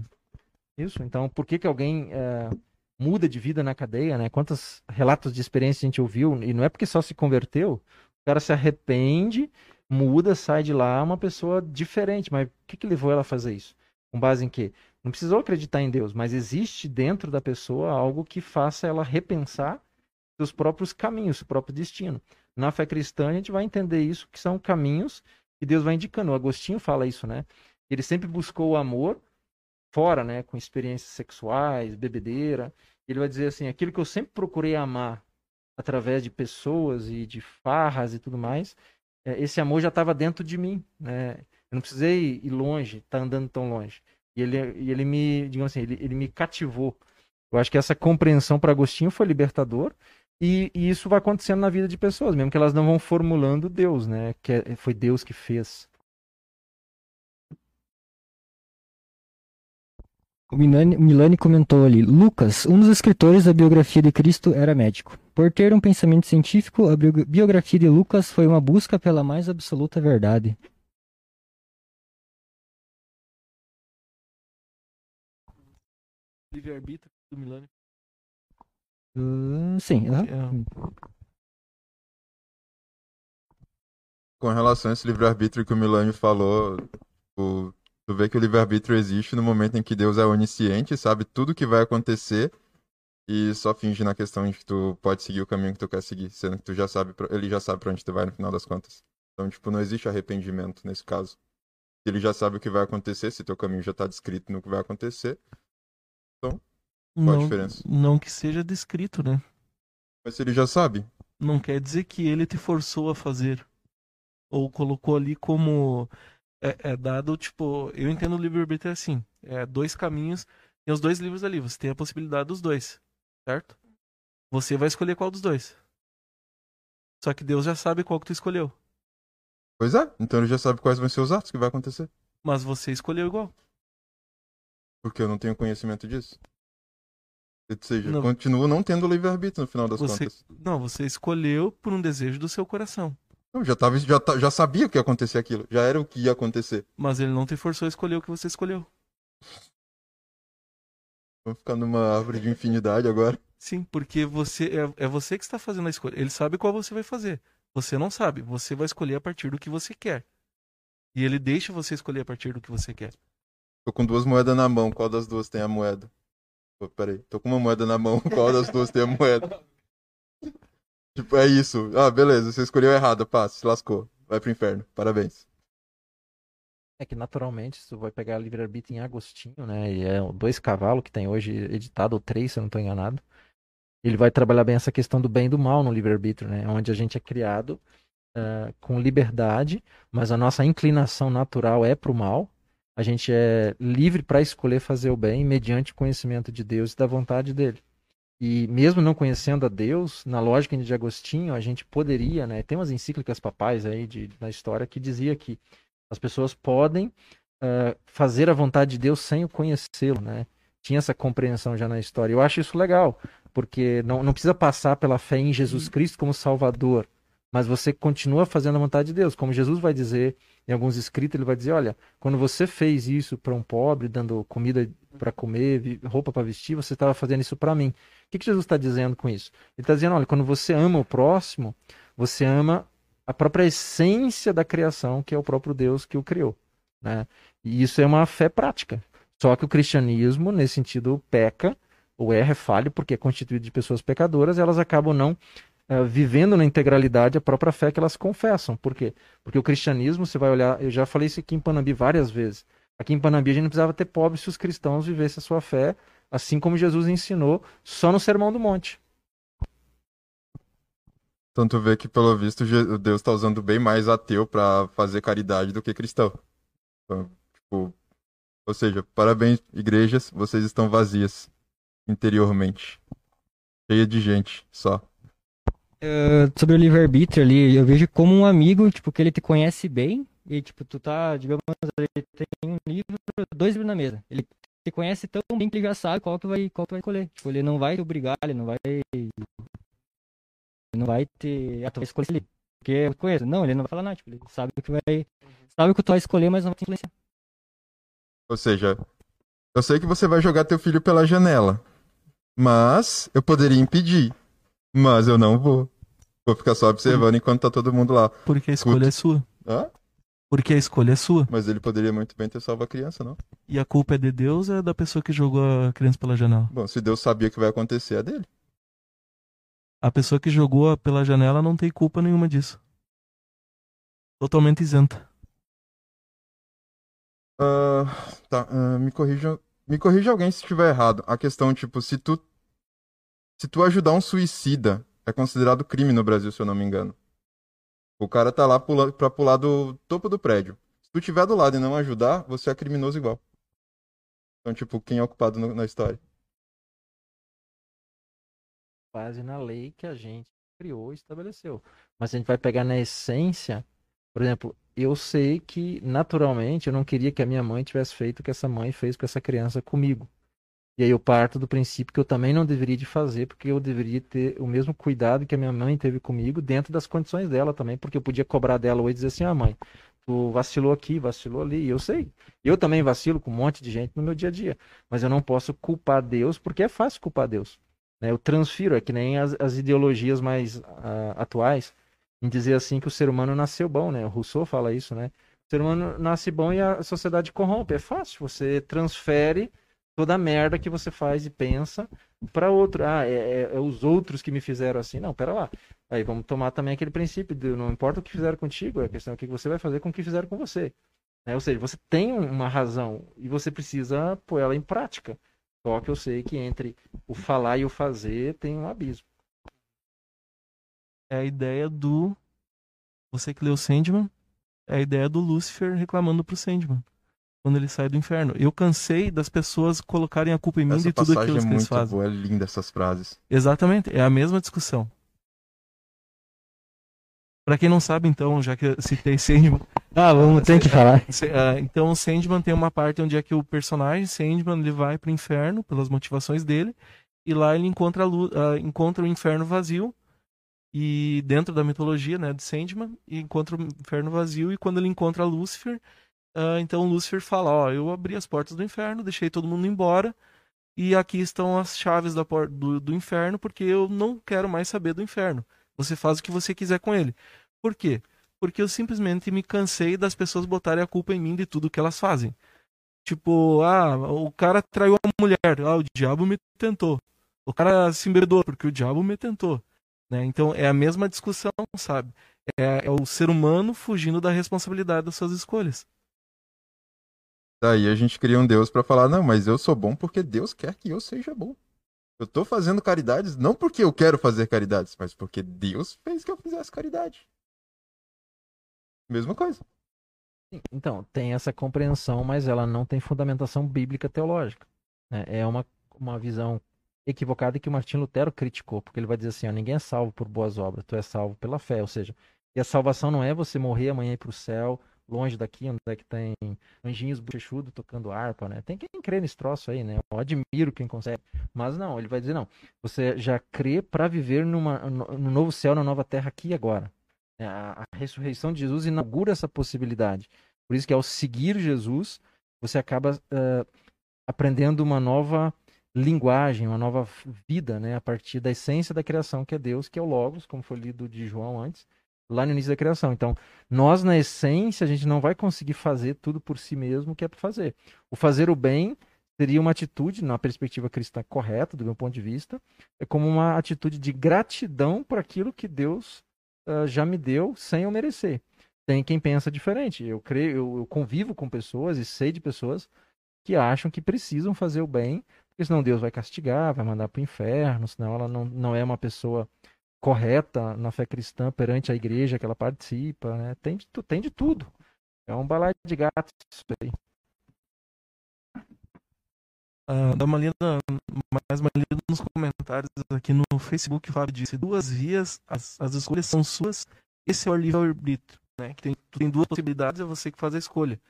Isso, então, por que, que alguém uh, muda de vida na cadeia, né? Quantos relatos de experiência a gente ouviu, e não é porque só se converteu, o cara se arrepende, muda, sai de lá uma pessoa diferente, mas o que, que levou ela a fazer isso? Com base em quê? Não precisou acreditar em Deus, mas existe dentro da pessoa algo que faça ela repensar seus próprios caminhos, seu próprio destino na fé cristã a gente vai entender isso, que são caminhos que Deus vai indicando. O Agostinho fala isso, né? Ele sempre buscou o amor fora, né? Com experiências sexuais, bebedeira. Ele vai dizer assim, aquilo que eu sempre procurei amar através de pessoas e de farras e tudo mais, é, esse amor já estava dentro de mim, né? Eu não precisei ir longe, estar tá andando tão longe. E ele, ele me, digamos assim, ele, ele me cativou. Eu acho que essa compreensão para Agostinho foi libertador. E, e, isso vai acontecendo na vida de pessoas, mesmo que elas não vão formulando Deus, né? Que é, foi Deus que fez. O Milani, Milani comentou ali: Lucas, um dos escritores da biografia de Cristo, era médico. Por ter um pensamento científico, a biografia de Lucas foi uma busca pela mais absoluta verdade. Livre-arbítrio do Milani. Uh, sim. É. Com relação a esse livre-arbítrio que o Milani falou, o, tu vê que o livre-arbítrio existe no momento em que Deus é onisciente, sabe tudo que vai acontecer e só finge na questão de que tu pode seguir o caminho que tu quer seguir, sendo que tu já sabe, ele já sabe pra onde tu vai no final das contas. Então, tipo, não existe arrependimento nesse caso. Ele já sabe o que vai acontecer, se teu caminho já tá descrito no que vai acontecer, então, qual não, a diferença? Não que seja descrito, né? Mas se ele já sabe. Não quer dizer que ele te forçou a fazer. Ou colocou ali como. É, é dado, tipo. Eu entendo o livre-arbítrio assim. É dois caminhos. Tem os dois livros ali. Você tem a possibilidade dos dois. Certo? Você vai escolher qual dos dois. Só que Deus já sabe qual que tu escolheu. Pois é, então ele já sabe quais vão ser os atos que vai acontecer. Mas você escolheu igual. Porque eu não tenho conhecimento disso. Ou seja, Não. continuo não tendo livre-arbítrio no final das Você, contas. não, você escolheu por um desejo do seu coração. Eu já, tava, já, já sabia que ia acontecer aquilo. Já era o que ia acontecer. Mas ele não te forçou a escolher o que você escolheu. Vamos ficar numa árvore de infinidade agora. Sim, porque você é, é você que está fazendo a escolha. Ele sabe qual você vai fazer. Você não sabe. Você vai escolher a partir do que você quer. E ele deixa você escolher a partir do que você quer. Tô com duas moedas na mão. Qual das duas tem a moeda? Peraí. Tô com uma moeda na mão. [laughs] Qual das duas tem a moeda? Tipo, é isso. Ah, beleza. Você escolheu errado. Pá, se lascou. Vai pro inferno. Parabéns. É que naturalmente, tu vai pegar livre-arbítrio em Agostinho, né? E é dois cavalos que tem hoje editado, ou três, se eu não estou enganado. Ele vai trabalhar bem essa questão do bem e do mal no livre-arbítrio, né? Onde a gente é criado ah, com liberdade, mas a nossa inclinação natural é para o mal. A gente é livre para escolher fazer o bem mediante o conhecimento de Deus e da vontade dele. E mesmo não conhecendo a Deus, na lógica de Agostinho, a gente poderia, né? Tem umas encíclicas papais aí de, na história que dizia que as pessoas podem ah, fazer a vontade de Deus sem o conhecê-lo, né? Tinha essa compreensão já na história. Eu acho isso legal, porque não, não precisa passar pela fé em Jesus Cristo como Salvador, mas você continua fazendo a vontade de Deus. Como Jesus vai dizer em alguns escritos, ele vai dizer: olha, quando você fez isso para um pobre, dando comida para comer, roupa para vestir, você estava fazendo isso para mim. O que, que Jesus está dizendo com isso? Ele está dizendo: olha, quando você ama o próximo, você ama a própria essência da criação, que é o próprio Deus que o criou. Né? E isso é uma fé prática. Só que o cristianismo, nesse sentido, peca, ou erra, é falho, porque é constituído de pessoas pecadoras, elas acabam não eh, vivendo na integralidade a própria fé que elas confessam. Por quê? Porque o cristianismo, você vai olhar, eu já falei isso aqui em Panambi várias vezes. Aqui em Panambi a gente não precisava ter pobres se os cristãos vivessem a sua fé, assim como Jesus ensinou, só no Sermão do Monte. Então tu vê que, pelo visto, Deus tá usando bem mais ateu pra fazer caridade do que cristão. Então, tipo, ou seja, parabéns, igrejas, vocês estão vazias interiormente. Cheia de gente, só. Sobre o livre-arbítrio ali, eu vejo como um amigo, tipo, que ele te conhece bem, e tipo, tu tá, digamos, ele tem um livro, dois livros na mesa. Ele te conhece tão bem que ele já sabe qual que vai, qual que vai escolher. Tipo, ele não vai te obrigar, ele não vai. Ele não vai te. Ah, tu vai escolher. Porque eu conheço. Não, ele não vai falar nada, tipo, ele sabe o que vai. Sabe o que tu vai escolher, mas não vai te influenciar. Ou seja, eu sei que você vai jogar teu filho pela janela. Mas eu poderia impedir. Mas eu não vou. Vou ficar só observando enquanto tá todo mundo lá. Porque a escolha é sua. Hã? Porque a escolha é sua. Mas ele poderia muito bem ter salvo a criança, não? E a culpa é de Deus ou é da pessoa que jogou a criança pela janela? Bom, se Deus sabia que vai acontecer, é dele. A pessoa que jogou pela janela não tem culpa nenhuma disso. Totalmente isenta. Ah, tá, ah, me corrija, me corrija alguém se estiver errado. A questão, tipo, se tu se tu ajudar um suicida, é considerado crime no Brasil, se eu não me engano. O cara tá lá pula, pra pular do topo do prédio. Se tu tiver do lado e não ajudar, você é criminoso igual. Então, tipo, quem é ocupado no- na história? base na lei que a gente criou e estabeleceu. Mas se a gente vai pegar na essência, por exemplo, eu sei que naturalmente eu não queria que a minha mãe tivesse feito o que essa mãe fez com essa criança comigo. E aí eu parto do princípio que eu também não deveria de fazer, porque eu deveria ter o mesmo cuidado que a minha mãe teve comigo dentro das condições dela também, porque eu podia cobrar dela hoje e dizer assim, ah mãe, tu vacilou aqui, vacilou ali, e eu sei. Eu também vacilo com um monte de gente no meu dia a dia, mas eu não posso culpar Deus, porque é fácil culpar Deus. né? Eu transfiro, é que nem as, as ideologias mais ah, atuais, em dizer assim que o ser humano nasceu bom, né? O Rousseau fala isso, né? O ser humano nasce bom e a sociedade corrompe. É fácil, você transfere toda a merda que você faz e pensa para outro. Ah, é, é- é os outros que me fizeram assim. Não, pera lá. Aí vamos tomar também aquele princípio de não importa o que fizeram contigo, a questão é o que você vai fazer com o que fizeram com você. né? Ou seja, você tem uma razão e você precisa pôr ela em prática. Só que eu sei que entre o falar e o fazer tem um abismo. É a ideia do. Você que leu Sandman, é a ideia do Lúcifer reclamando pro Sandman. Quando ele sai do inferno. Eu cansei das pessoas colocarem a culpa em mim Essa de tudo aquilo é que eles fazem. boa, é linda essas frases. Exatamente, é a mesma discussão. Pra quem não sabe, então, já que eu citei Sandman, Ah, vamos, tem que falar. [laughs] Ah, então o Sandman tem uma parte onde é que o personagem Sandman ele vai pro inferno pelas motivações dele e lá ele encontra, a lu- ah, encontra o inferno vazio e dentro da mitologia né de Sandman e encontra o inferno vazio e quando ele encontra Lúcifer ah, então Lúcifer fala ó eu abri as portas do inferno deixei todo mundo embora e aqui estão as chaves da do, do inferno porque eu não quero mais saber do inferno você faz o que você quiser com ele por quê porque eu simplesmente me cansei das pessoas botarem a culpa em mim de tudo que elas fazem. Tipo, ah, o cara traiu a mulher, ah, o diabo me tentou. O cara se embebedou porque o diabo me tentou. Né? Então é a mesma discussão, sabe? É, é o ser humano fugindo da responsabilidade das suas escolhas. Daí a gente cria um Deus pra falar, não, mas eu sou bom porque Deus quer que eu seja bom. Eu tô fazendo caridades não porque eu quero fazer caridades, mas porque Deus fez que eu fizesse caridade. Mesma coisa. Então, tem essa compreensão, mas ela não tem fundamentação bíblica teológica. né? É uma, uma visão equivocada que o Martim Lutero criticou, porque ele vai dizer assim: ó, ninguém é salvo por boas obras, tu és salvo pela fé. Ou seja, e a salvação não é você morrer amanhã ir para o céu, longe daqui, onde é que tem anjinhos bochechudos tocando harpa, né? Tem quem crê nesse troço aí, né? Eu admiro quem consegue. Mas não, ele vai dizer: não, você já crê para viver numa, no no novo céu, na nova terra aqui e agora. É, A, a ressurreição de Jesus inaugura essa possibilidade. Por isso que ao seguir Jesus, você acaba eh, aprendendo uma nova linguagem, uma nova vida, né, a partir da essência da criação, que é Deus, que é o Logos, como foi lido de João antes, lá no início da criação. Então, nós na essência, a gente não vai conseguir fazer tudo por si mesmo que é para fazer. O fazer o bem seria uma atitude, na perspectiva cristã correta, do meu ponto de vista, é como uma atitude de gratidão por aquilo que Deus ah, já me deu sem eu merecer tem quem pensa diferente. Eu creio, eu, eu convivo com pessoas e sei de pessoas que acham que precisam fazer o bem, porque senão Deus vai castigar, vai mandar para o inferno, senão ela não, não é uma pessoa correta na fé cristã perante a igreja que ela participa, né? Tem de, tem de tudo. É um balaio de gatos isso aí. Ah, dá uma lida, mais uma lida nos comentários aqui no Facebook. O Fábio disse: duas vias, as, as escolhas são suas. Esse é o livre-arbítrio, né? Que tem, tem duas possibilidades, é você que faz a escolha.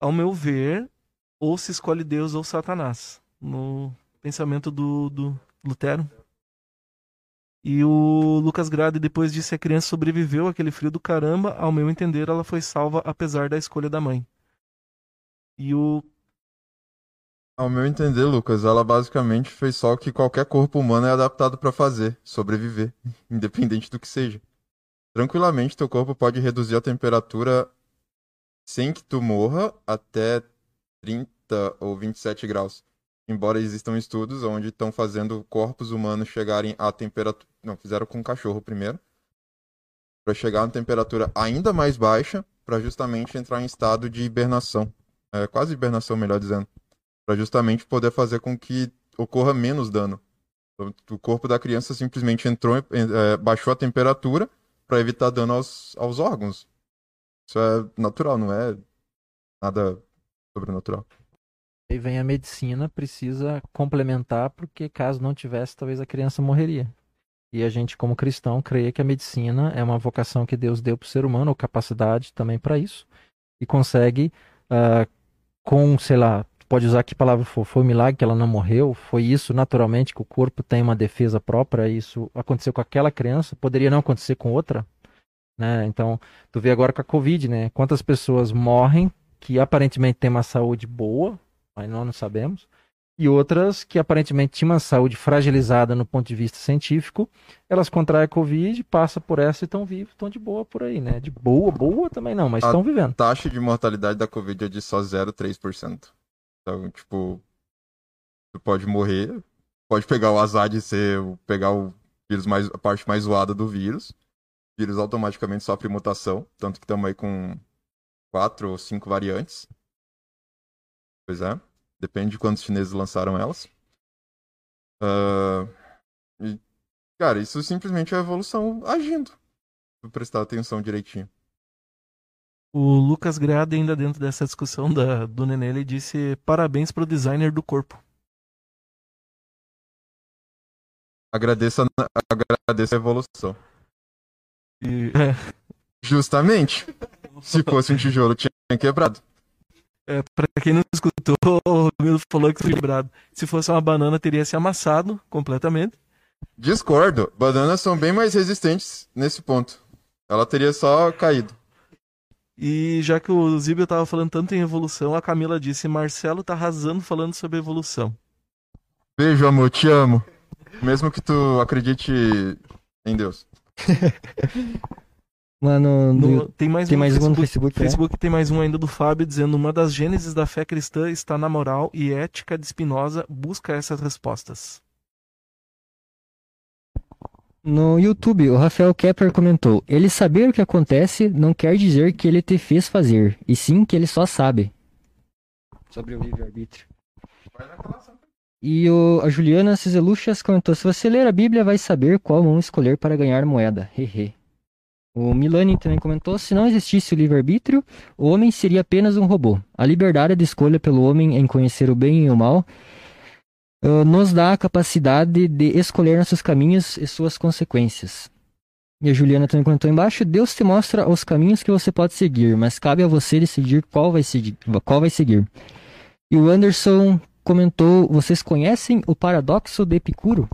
Ao meu ver, ou se escolhe Deus ou Satanás, no pensamento do, do Lutero. E o Lucas Grade depois disse: a criança sobreviveu àquele frio do caramba. Ao meu entender, ela foi salva apesar da escolha da mãe. E o Ao meu entender, Lucas, ela basicamente fez só o que qualquer corpo humano é adaptado pra fazer, sobreviver, [laughs] independente do que seja. Tranquilamente, teu corpo pode reduzir a temperatura sem que tu morra até 30 ou 27 graus. Embora existam estudos onde estão fazendo corpos humanos chegarem a temperatura. Não, fizeram com cachorro primeiro. Para chegar a uma temperatura ainda mais baixa, para justamente entrar em estado de hibernação. É, quase hibernação, melhor dizendo para justamente poder fazer com que ocorra menos dano. O corpo da criança simplesmente entrou, eh, baixou a temperatura para evitar dano aos, aos órgãos. Isso é natural, não é nada sobrenatural. Aí vem a medicina, precisa complementar, porque caso não tivesse, talvez a criança morreria. E a gente, como cristão, crê que a medicina é uma vocação que Deus deu para o ser humano, ou capacidade também para isso, e consegue, uh, com, sei lá, pode usar que palavra for, foi um milagre que ela não morreu, foi isso naturalmente, que o corpo tem uma defesa própria, isso aconteceu com aquela criança, poderia não acontecer com outra, né? Então, tu vê agora com a Covid, né? Quantas pessoas morrem que aparentemente têm uma saúde boa, mas nós não sabemos, e outras que aparentemente tinham uma saúde fragilizada no ponto de vista científico, elas contraem a Covid, passam por essa e estão vivos, estão de boa por aí, né? De boa, boa também não, mas estão vivendo. A taxa de mortalidade da Covid é de só 0,3%. Então, tipo, tu pode morrer, pode pegar o azar de ser, pegar o vírus mais, a parte mais zoada do vírus. O vírus automaticamente sofre mutação, tanto que estamos aí com quatro ou cinco variantes. Pois é. Depende de quantos chineses lançaram elas. Uh, e, cara, isso simplesmente é a evolução agindo. Se prestar atenção direitinho. O Lucas Grade, ainda dentro dessa discussão da, do Nenê, ele disse parabéns pro designer do corpo. Agradeço a, agradeço a evolução. E. [laughs] Justamente. [laughs] Se fosse um tijolo, tinha quebrado. É, pra quem não escutou, [laughs] o Camilo falou que foi quebrado. Se fosse uma banana, teria se amassado completamente. Discordo. Bananas são bem mais resistentes nesse ponto. Ela teria só caído. E já que o Zibel tava falando tanto em evolução, a Camila disse: Marcelo tá arrasando falando sobre evolução. Beijo, amor, te amo. Mesmo que tu acredite em Deus. [laughs] Mano, no... tem mais tem um mais no um no Facebook. Facebook, é? Facebook tem mais um ainda do Fábio dizendo: uma das gêneses da fé cristã está na moral e ética de Spinoza busca essas respostas. No YouTube, o Rafael Kepler comentou: Ele saber o que acontece não quer dizer que ele te fez fazer, e sim que ele só sabe. Sobre o livre-arbítrio. E o, a Juliana Ciseluchas comentou: Se você ler a Bíblia, vai saber qual mão escolher para ganhar moeda. Hehe. O Milani também comentou: se não existisse o livre-arbítrio, o homem seria apenas um robô. A liberdade de escolha pelo homem em conhecer o bem e o mal uh, nos dá a capacidade de escolher nossos caminhos e suas consequências. E a Juliana também comentou embaixo: Deus te mostra os caminhos que você pode seguir, mas cabe a você decidir qual vai seguir. Qual vai seguir. E o Anderson comentou: vocês conhecem o paradoxo de Epicuro?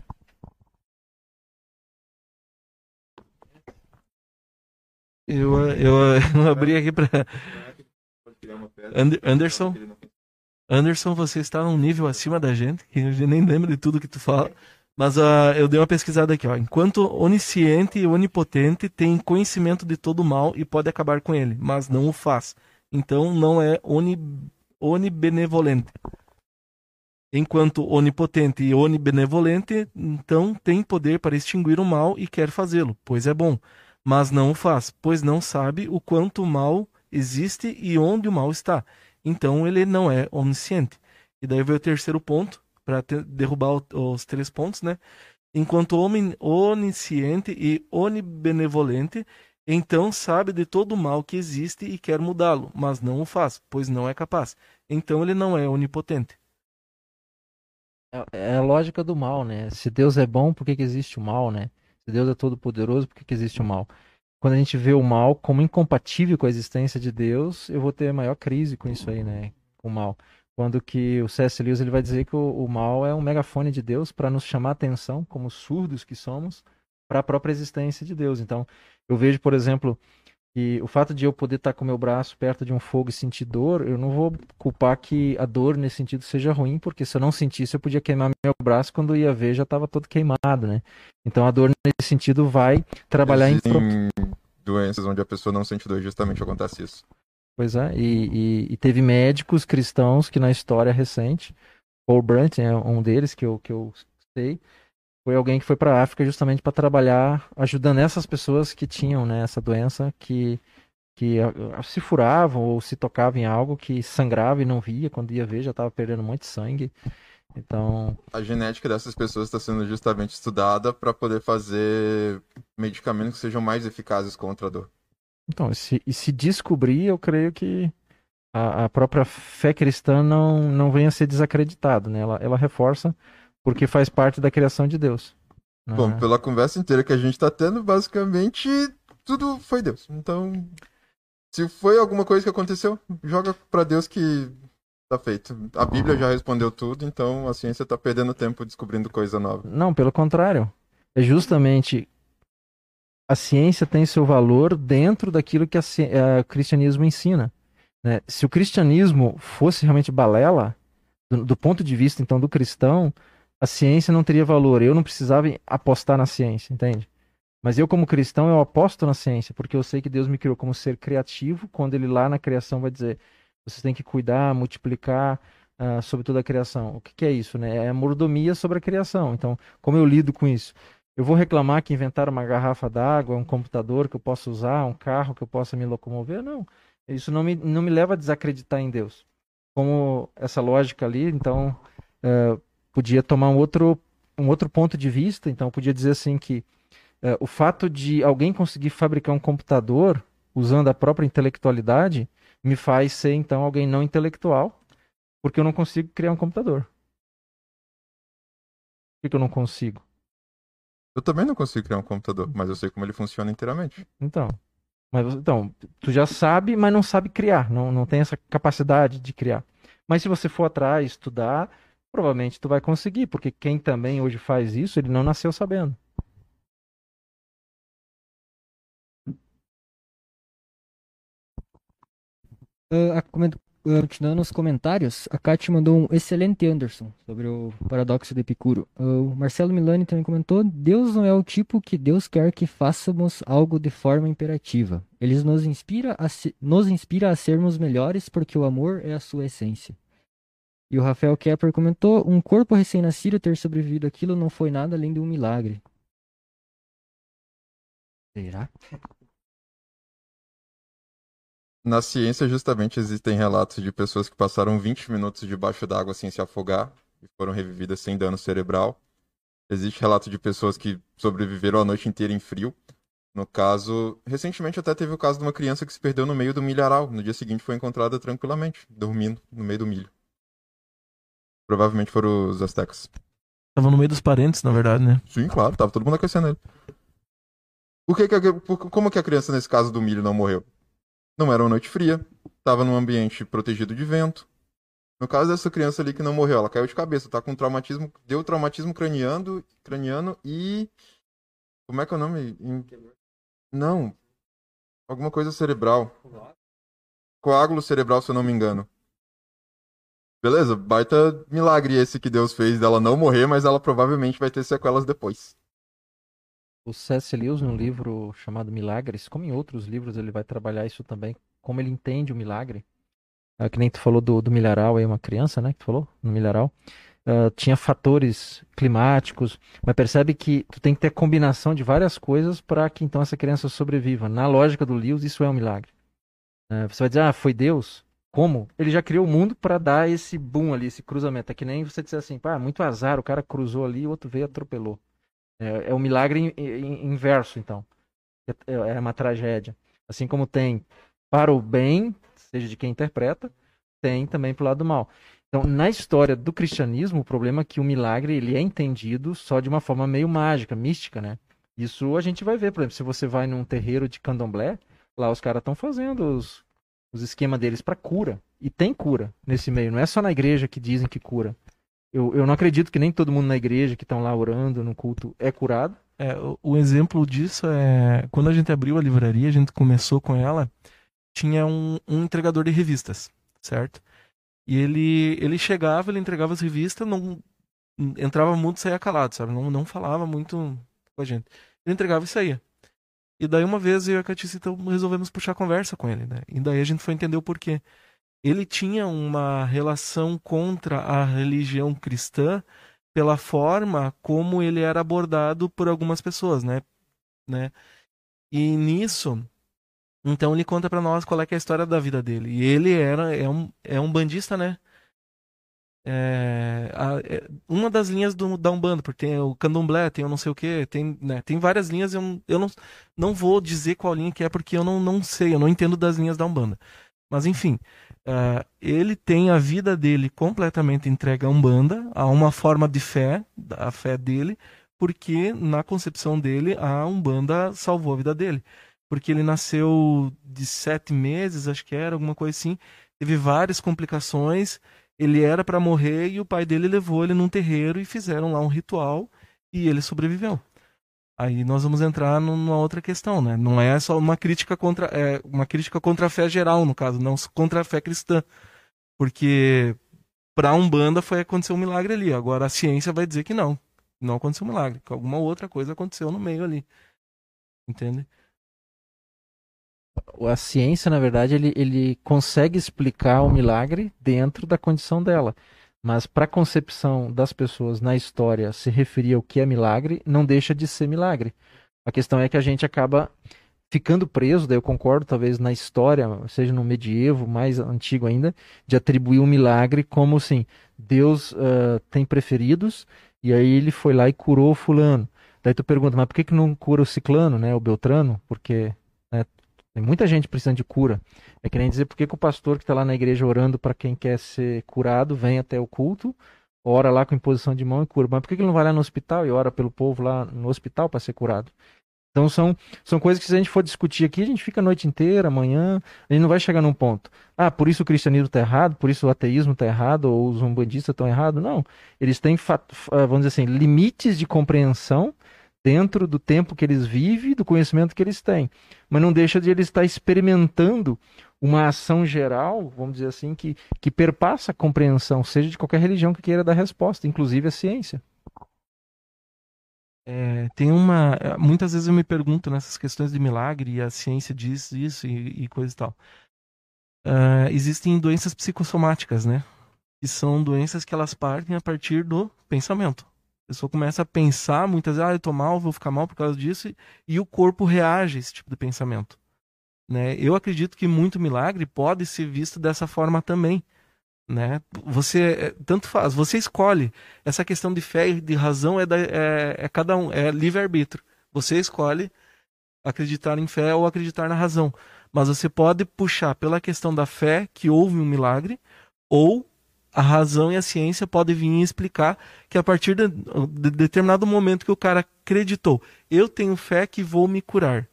Eu, eu, eu [laughs] abri aqui pra. Anderson? Anderson, você está num nível acima da gente, que eu nem lembro de tudo que tu fala. Mas uh, eu dei uma pesquisada aqui, ó. Enquanto onisciente e onipotente tem conhecimento de todo o mal e pode acabar com ele, mas não o faz. Então não é oni, onibenevolente. Enquanto onipotente e onibenevolente, então tem poder para extinguir o mal e quer fazê-lo, pois é bom mas não o faz, pois não sabe o quanto o mal existe e onde o mal está. Então ele não é onisciente. E daí veio o terceiro ponto, para derrubar o, os três pontos, né? Enquanto homem onisciente e onibenevolente, então sabe de todo o mal que existe e quer mudá-lo, mas não o faz, pois não é capaz. Então ele não é onipotente. É, é a lógica do mal, né? Se Deus é bom, por que, que existe o mal, né? Se Deus é todo poderoso, por que, que existe o mal? Quando a gente vê o mal como incompatível com a existência de Deus, eu vou ter maior crise com isso aí, né? Com o mal. Quando que o C.S. Lewis ele vai dizer que o, o mal é um megafone de Deus para nos chamar a atenção, como surdos que somos, para a própria existência de Deus. Então, eu vejo, por exemplo, e o fato de eu poder estar com meu braço perto de um fogo e sentir dor, eu não vou culpar que a dor nesse sentido seja ruim, porque se eu não sentisse, eu podia queimar meu braço quando ia ver já estava todo queimado, né? Então a dor nesse sentido vai trabalhar Existem em doenças onde a pessoa não sente dor, justamente acontece isso. Pois é, e, e, e teve médicos cristãos que na história recente, Paul Brandt é um deles que eu, que eu sei, foi alguém que foi para a África justamente para trabalhar ajudando essas pessoas que tinham né, essa doença, que, que se furavam ou se tocavam em algo que sangrava e não via, quando ia ver já estava perdendo muito sangue. Então. A genética dessas pessoas está sendo justamente estudada para poder fazer medicamentos que sejam mais eficazes contra a dor. Então, e se, e se descobrir, eu creio que a, a própria fé cristã não, não venha a ser desacreditada, né? Ela, ela reforça porque faz parte da criação de Deus. né? Bom, pela conversa inteira que a gente tá tendo, basicamente tudo foi Deus. Então, se foi alguma coisa que aconteceu, joga pra Deus que tá feito. A Bíblia já respondeu tudo, então a ciência tá perdendo tempo descobrindo coisa nova. Não, pelo contrário. É justamente a ciência tem seu valor dentro daquilo que eh, o cristianismo ensina. né? Se o cristianismo fosse realmente balela, do, do ponto de vista então do cristão, a ciência não teria valor. Eu não precisava apostar na ciência, entende? Mas eu, como cristão, eu aposto na ciência, porque eu sei que Deus me criou como ser criativo, quando ele lá na criação vai dizer, vocês têm que cuidar, multiplicar ah, sobre toda a criação. O que, que é isso, né? É mordomia sobre a criação. Então, como eu lido com isso? Eu vou reclamar que inventaram uma garrafa d'água, um computador que eu possa usar, um carro que eu possa me locomover? Não. Isso não me, não me leva a desacreditar em Deus. Como essa lógica ali, então, eh, podia tomar um outro, um outro ponto de vista. Então, podia dizer assim que eh, o fato de alguém conseguir fabricar um computador usando a própria intelectualidade me faz ser, então, alguém não intelectual, porque eu não consigo criar um computador. Por que que eu não consigo? Eu também não consigo criar um computador, mas eu sei como ele funciona inteiramente. Então, mas então, tu já sabe, mas não sabe criar, não, não tem essa capacidade de criar. Mas se você for atrás, estudar, provavelmente tu vai conseguir, porque quem também hoje faz isso, ele não nasceu sabendo. Ah, continuando os comentários, a Kátia mandou um excelente Anderson sobre o paradoxo de Epicuro. Ah, o Marcelo Milani também comentou: Deus não é o tipo que Deus quer que façamos algo de forma imperativa. Ele nos inspira a, se- nos inspira a sermos melhores porque o amor é a sua essência. E o Rafael Kepler comentou: um corpo recém-nascido ter sobrevivido àquilo não foi nada além de um milagre. Será? Na ciência, justamente, existem relatos de pessoas que passaram 20 minutos debaixo d'água sem se afogar e foram revividas sem dano cerebral. Existe relato de pessoas que sobreviveram a noite inteira em frio. No caso, recentemente até teve o caso de uma criança que se perdeu no meio do milharal. No dia seguinte foi encontrada tranquilamente, dormindo no meio do milho. Provavelmente foram os astecas. Tava no meio dos parentes, na verdade, né? Sim, claro, tava todo mundo aquecendo ele. Por que que a- por- como que a criança nesse caso do milho não morreu? Não era uma noite fria, tava num ambiente protegido de vento. No caso dessa criança ali que não morreu, ela caiu de cabeça, tá com traumatismo, deu traumatismo craniano, craniano e como é que é o nome? Em- Não, alguma coisa cerebral. Coágulo cerebral, se eu não me engano. Beleza, baita milagre esse que Deus fez dela não morrer, mas ela provavelmente vai ter sequelas depois. O C.S. Lewis, no livro chamado Milagres, como em outros livros, ele vai trabalhar isso também, como ele entende o milagre. Ah, que nem tu falou do, do milharal aí, uma criança, né, que tu falou, no milharal. Ah, tinha fatores climáticos, mas percebe que tu tem que ter combinação de várias coisas para que então essa criança sobreviva. Na lógica do Lewis, isso é um milagre. Ah, você vai dizer, ah, foi Deus? Como? Ele já criou o mundo para dar esse boom ali, esse cruzamento. É que nem você dizer assim, pá, muito azar, o cara cruzou ali, o outro veio e atropelou. É, é o milagre in- in- inverso, então. É, é uma tragédia. Assim como tem para o bem, seja de quem interpreta, tem também para o lado do mal. Então, na história do cristianismo, o problema é que o milagre ele é entendido só de uma forma meio mágica, mística, né? Isso a gente vai ver, por exemplo, se você vai num terreiro de candomblé, lá os caras estão fazendo os, os esquemas deles para cura. E tem cura nesse meio, não é só na igreja que dizem que cura. Eu, eu não acredito que nem todo mundo na igreja que estão lá orando no culto é curado. É, o, o exemplo disso é quando a gente abriu a livraria, a gente começou com ela, tinha um, um entregador de revistas, certo? E ele, ele chegava, ele entregava as revistas, não entrava muito saía calado, sabe? Não, não falava muito com a gente. Ele entregava e saía. E daí uma vez eu e a Catice então resolvemos puxar conversa com ele, né? E daí a gente foi entender o porquê. Ele tinha uma relação contra a religião cristã pela forma como ele era abordado por algumas pessoas, né? né? E nisso, então ele conta pra nós qual é, é a história da vida dele. E ele era é um, é um bandista, né? É, a- é uma das linhas do, da Umbanda, porque tem o Candomblé, tem o não sei o que, tem, né, tem várias linhas, eu, eu não, não vou dizer qual linha que é, porque eu não, não sei, eu não entendo das linhas da Umbanda. Mas enfim, ah, ele tem a vida dele completamente entregue à Umbanda, a uma forma de fé, a fé dele, porque na concepção dele a Umbanda salvou a vida dele. Porque ele nasceu de sete meses, acho que era, alguma coisa assim, teve várias complicações, ele era para morrer e o pai dele levou ele num terreiro e fizeram lá um ritual e ele sobreviveu. Aí nós vamos entrar num- numa outra questão, né? Não é só uma crítica contra é uma crítica contra a fé geral, no caso, não contra a fé cristã. Porque para a Umbanda foi acontecer um milagre ali. Agora a ciência vai dizer que não, não aconteceu um milagre, que alguma outra coisa aconteceu no meio ali. Entende? A ciência, na verdade, ele, ele consegue explicar o milagre dentro da condição dela. Mas para a concepção das pessoas na história se referir ao que é milagre, não deixa de ser milagre. A questão é que a gente acaba ficando preso, daí eu concordo, talvez na história, seja no medievo, mais antigo ainda, de atribuir o milagre como assim, Deus ah, tem preferidos, e aí ele foi lá e curou fulano. Daí tu pergunta, mas por que que não cura o ciclano, né, o beltrano? Porque tem muita gente precisando de cura. É que nem dizer por que o pastor que está lá na igreja orando para quem quer ser curado vem até o culto, ora lá com imposição de mão e cura. Mas por que que ele não vai lá no hospital e ora pelo povo lá no hospital para ser curado? Então são, são coisas que se a gente for discutir aqui, a gente fica a noite inteira, amanhã, a gente não vai chegar num ponto. Ah, por isso o cristianismo está errado, por isso o ateísmo está errado, ou os umbandistas estão errados. Não. Eles têm, vamos dizer assim, limites de compreensão dentro do tempo que eles vivem, do conhecimento que eles têm. Mas não deixa de eles estar experimentando uma ação geral, vamos dizer assim, que, que perpassa a compreensão, seja de qualquer religião que queira dar resposta, inclusive a ciência. É, tem uma. Muitas vezes eu me pergunto nessas questões de milagre e a ciência diz isso e, e coisa e tal. Ah, existem doenças psicossomáticas, né? Que são doenças que elas partem a partir do pensamento. A pessoa começa a pensar muitas vezes, ah, eu tô mal, vou ficar mal por causa disso, e, e o corpo reage a esse tipo de pensamento. Né? Eu acredito que muito milagre pode ser visto dessa forma também. Né? Você é, tanto faz, você escolhe. Essa questão de fé e de razão é, da, é, é cada um, é livre-arbítrio. Você escolhe acreditar em fé ou acreditar na razão. Mas você pode puxar pela questão da fé que houve um milagre, ou a razão e a ciência podem vir explicar que a partir de, de determinado momento que o cara acreditou, eu tenho fé que vou me curar.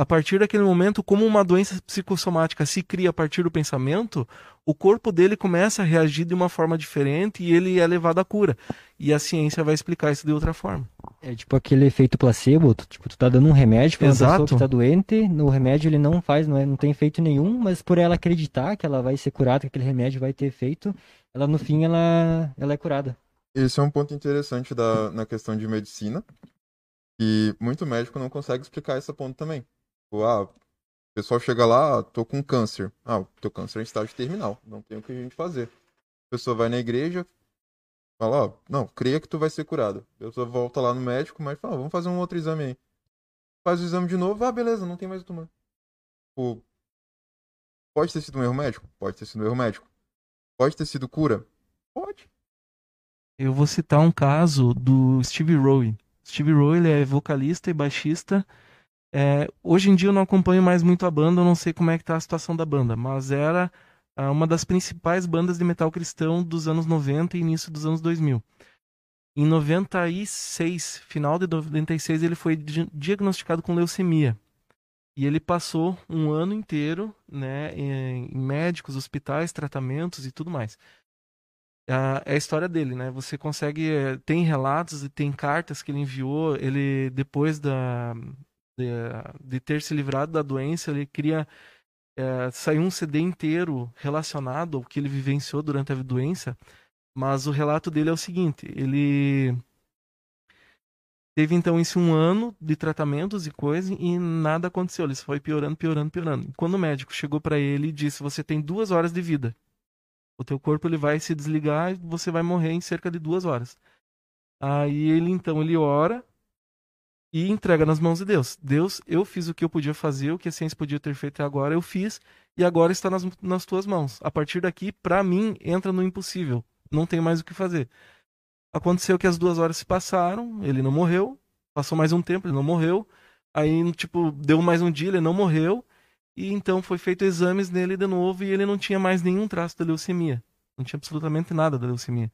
A partir daquele momento, como uma doença psicossomática se cria a partir do pensamento, o corpo dele começa a reagir de uma forma diferente e ele é levado à cura. E a ciência vai explicar isso de outra forma. É tipo aquele efeito placebo, tu, tipo, tu tá dando um remédio pra uma pessoa Exato. que tá doente, no remédio ele não faz, não, é, não tem efeito nenhum, mas por ela acreditar que ela vai ser curada, que aquele remédio vai ter efeito, ela no fim ela, ela é curada. Esse é um ponto interessante da, na questão de medicina. E muito médico não consegue explicar esse ponto também. Tipo, ah, o pessoal chega lá, ah, tô com câncer. Ah, o teu câncer é em estágio terminal. Não tem o que a gente fazer. A pessoa vai na igreja, fala, ó, não, creia que tu vai ser curado. A pessoa volta lá no médico, mas fala, ah, vamos fazer um outro exame aí. Faz o exame de novo, ah, beleza, não tem mais o tumor. Tipo, pode ter sido um erro médico? Pode ter sido um erro médico. Pode ter sido cura? Pode. Eu vou citar um caso do Steve Rowe. Steve Rowe ele é vocalista e baixista. É, hoje em dia eu não acompanho mais muito a banda, eu não sei como é que tá a situação da banda, mas era ah, uma das principais bandas de metal cristão dos anos 90 e início dos anos 2000. Em 96, final de 96, ele foi di- diagnosticado com leucemia. E ele passou um ano inteiro né, em médicos, hospitais, tratamentos e tudo mais é a história dele, né? Você consegue eh, tem relatos e tem cartas que ele enviou. Ele depois da de, de ter se livrado da doença, ele cria eh, saiu um CD inteiro relacionado ao que ele vivenciou durante a doença. Mas o relato dele é o seguinte: ele teve então esse um ano de tratamentos e coisa e nada aconteceu. Ele foi piorando, piorando, piorando. Quando o médico chegou para ele e disse: "Você tem duas horas de vida." O teu corpo ele vai se desligar e você vai morrer em cerca de duas horas. Aí ele então ele ora e entrega nas mãos de Deus. Deus, eu fiz o que eu podia fazer, o que a ciência podia ter feito até agora, eu fiz e agora está nas, nas tuas mãos. A partir daqui, para mim, entra no impossível. não tem mais o que fazer. Aconteceu que as duas horas se passaram, ele não morreu, passou mais um tempo, ele não morreu, aí, tipo, deu mais um dia, ele não morreu, e então foi feito exames nele de novo e ele não tinha mais nenhum traço da leucemia. Não tinha absolutamente nada da leucemia.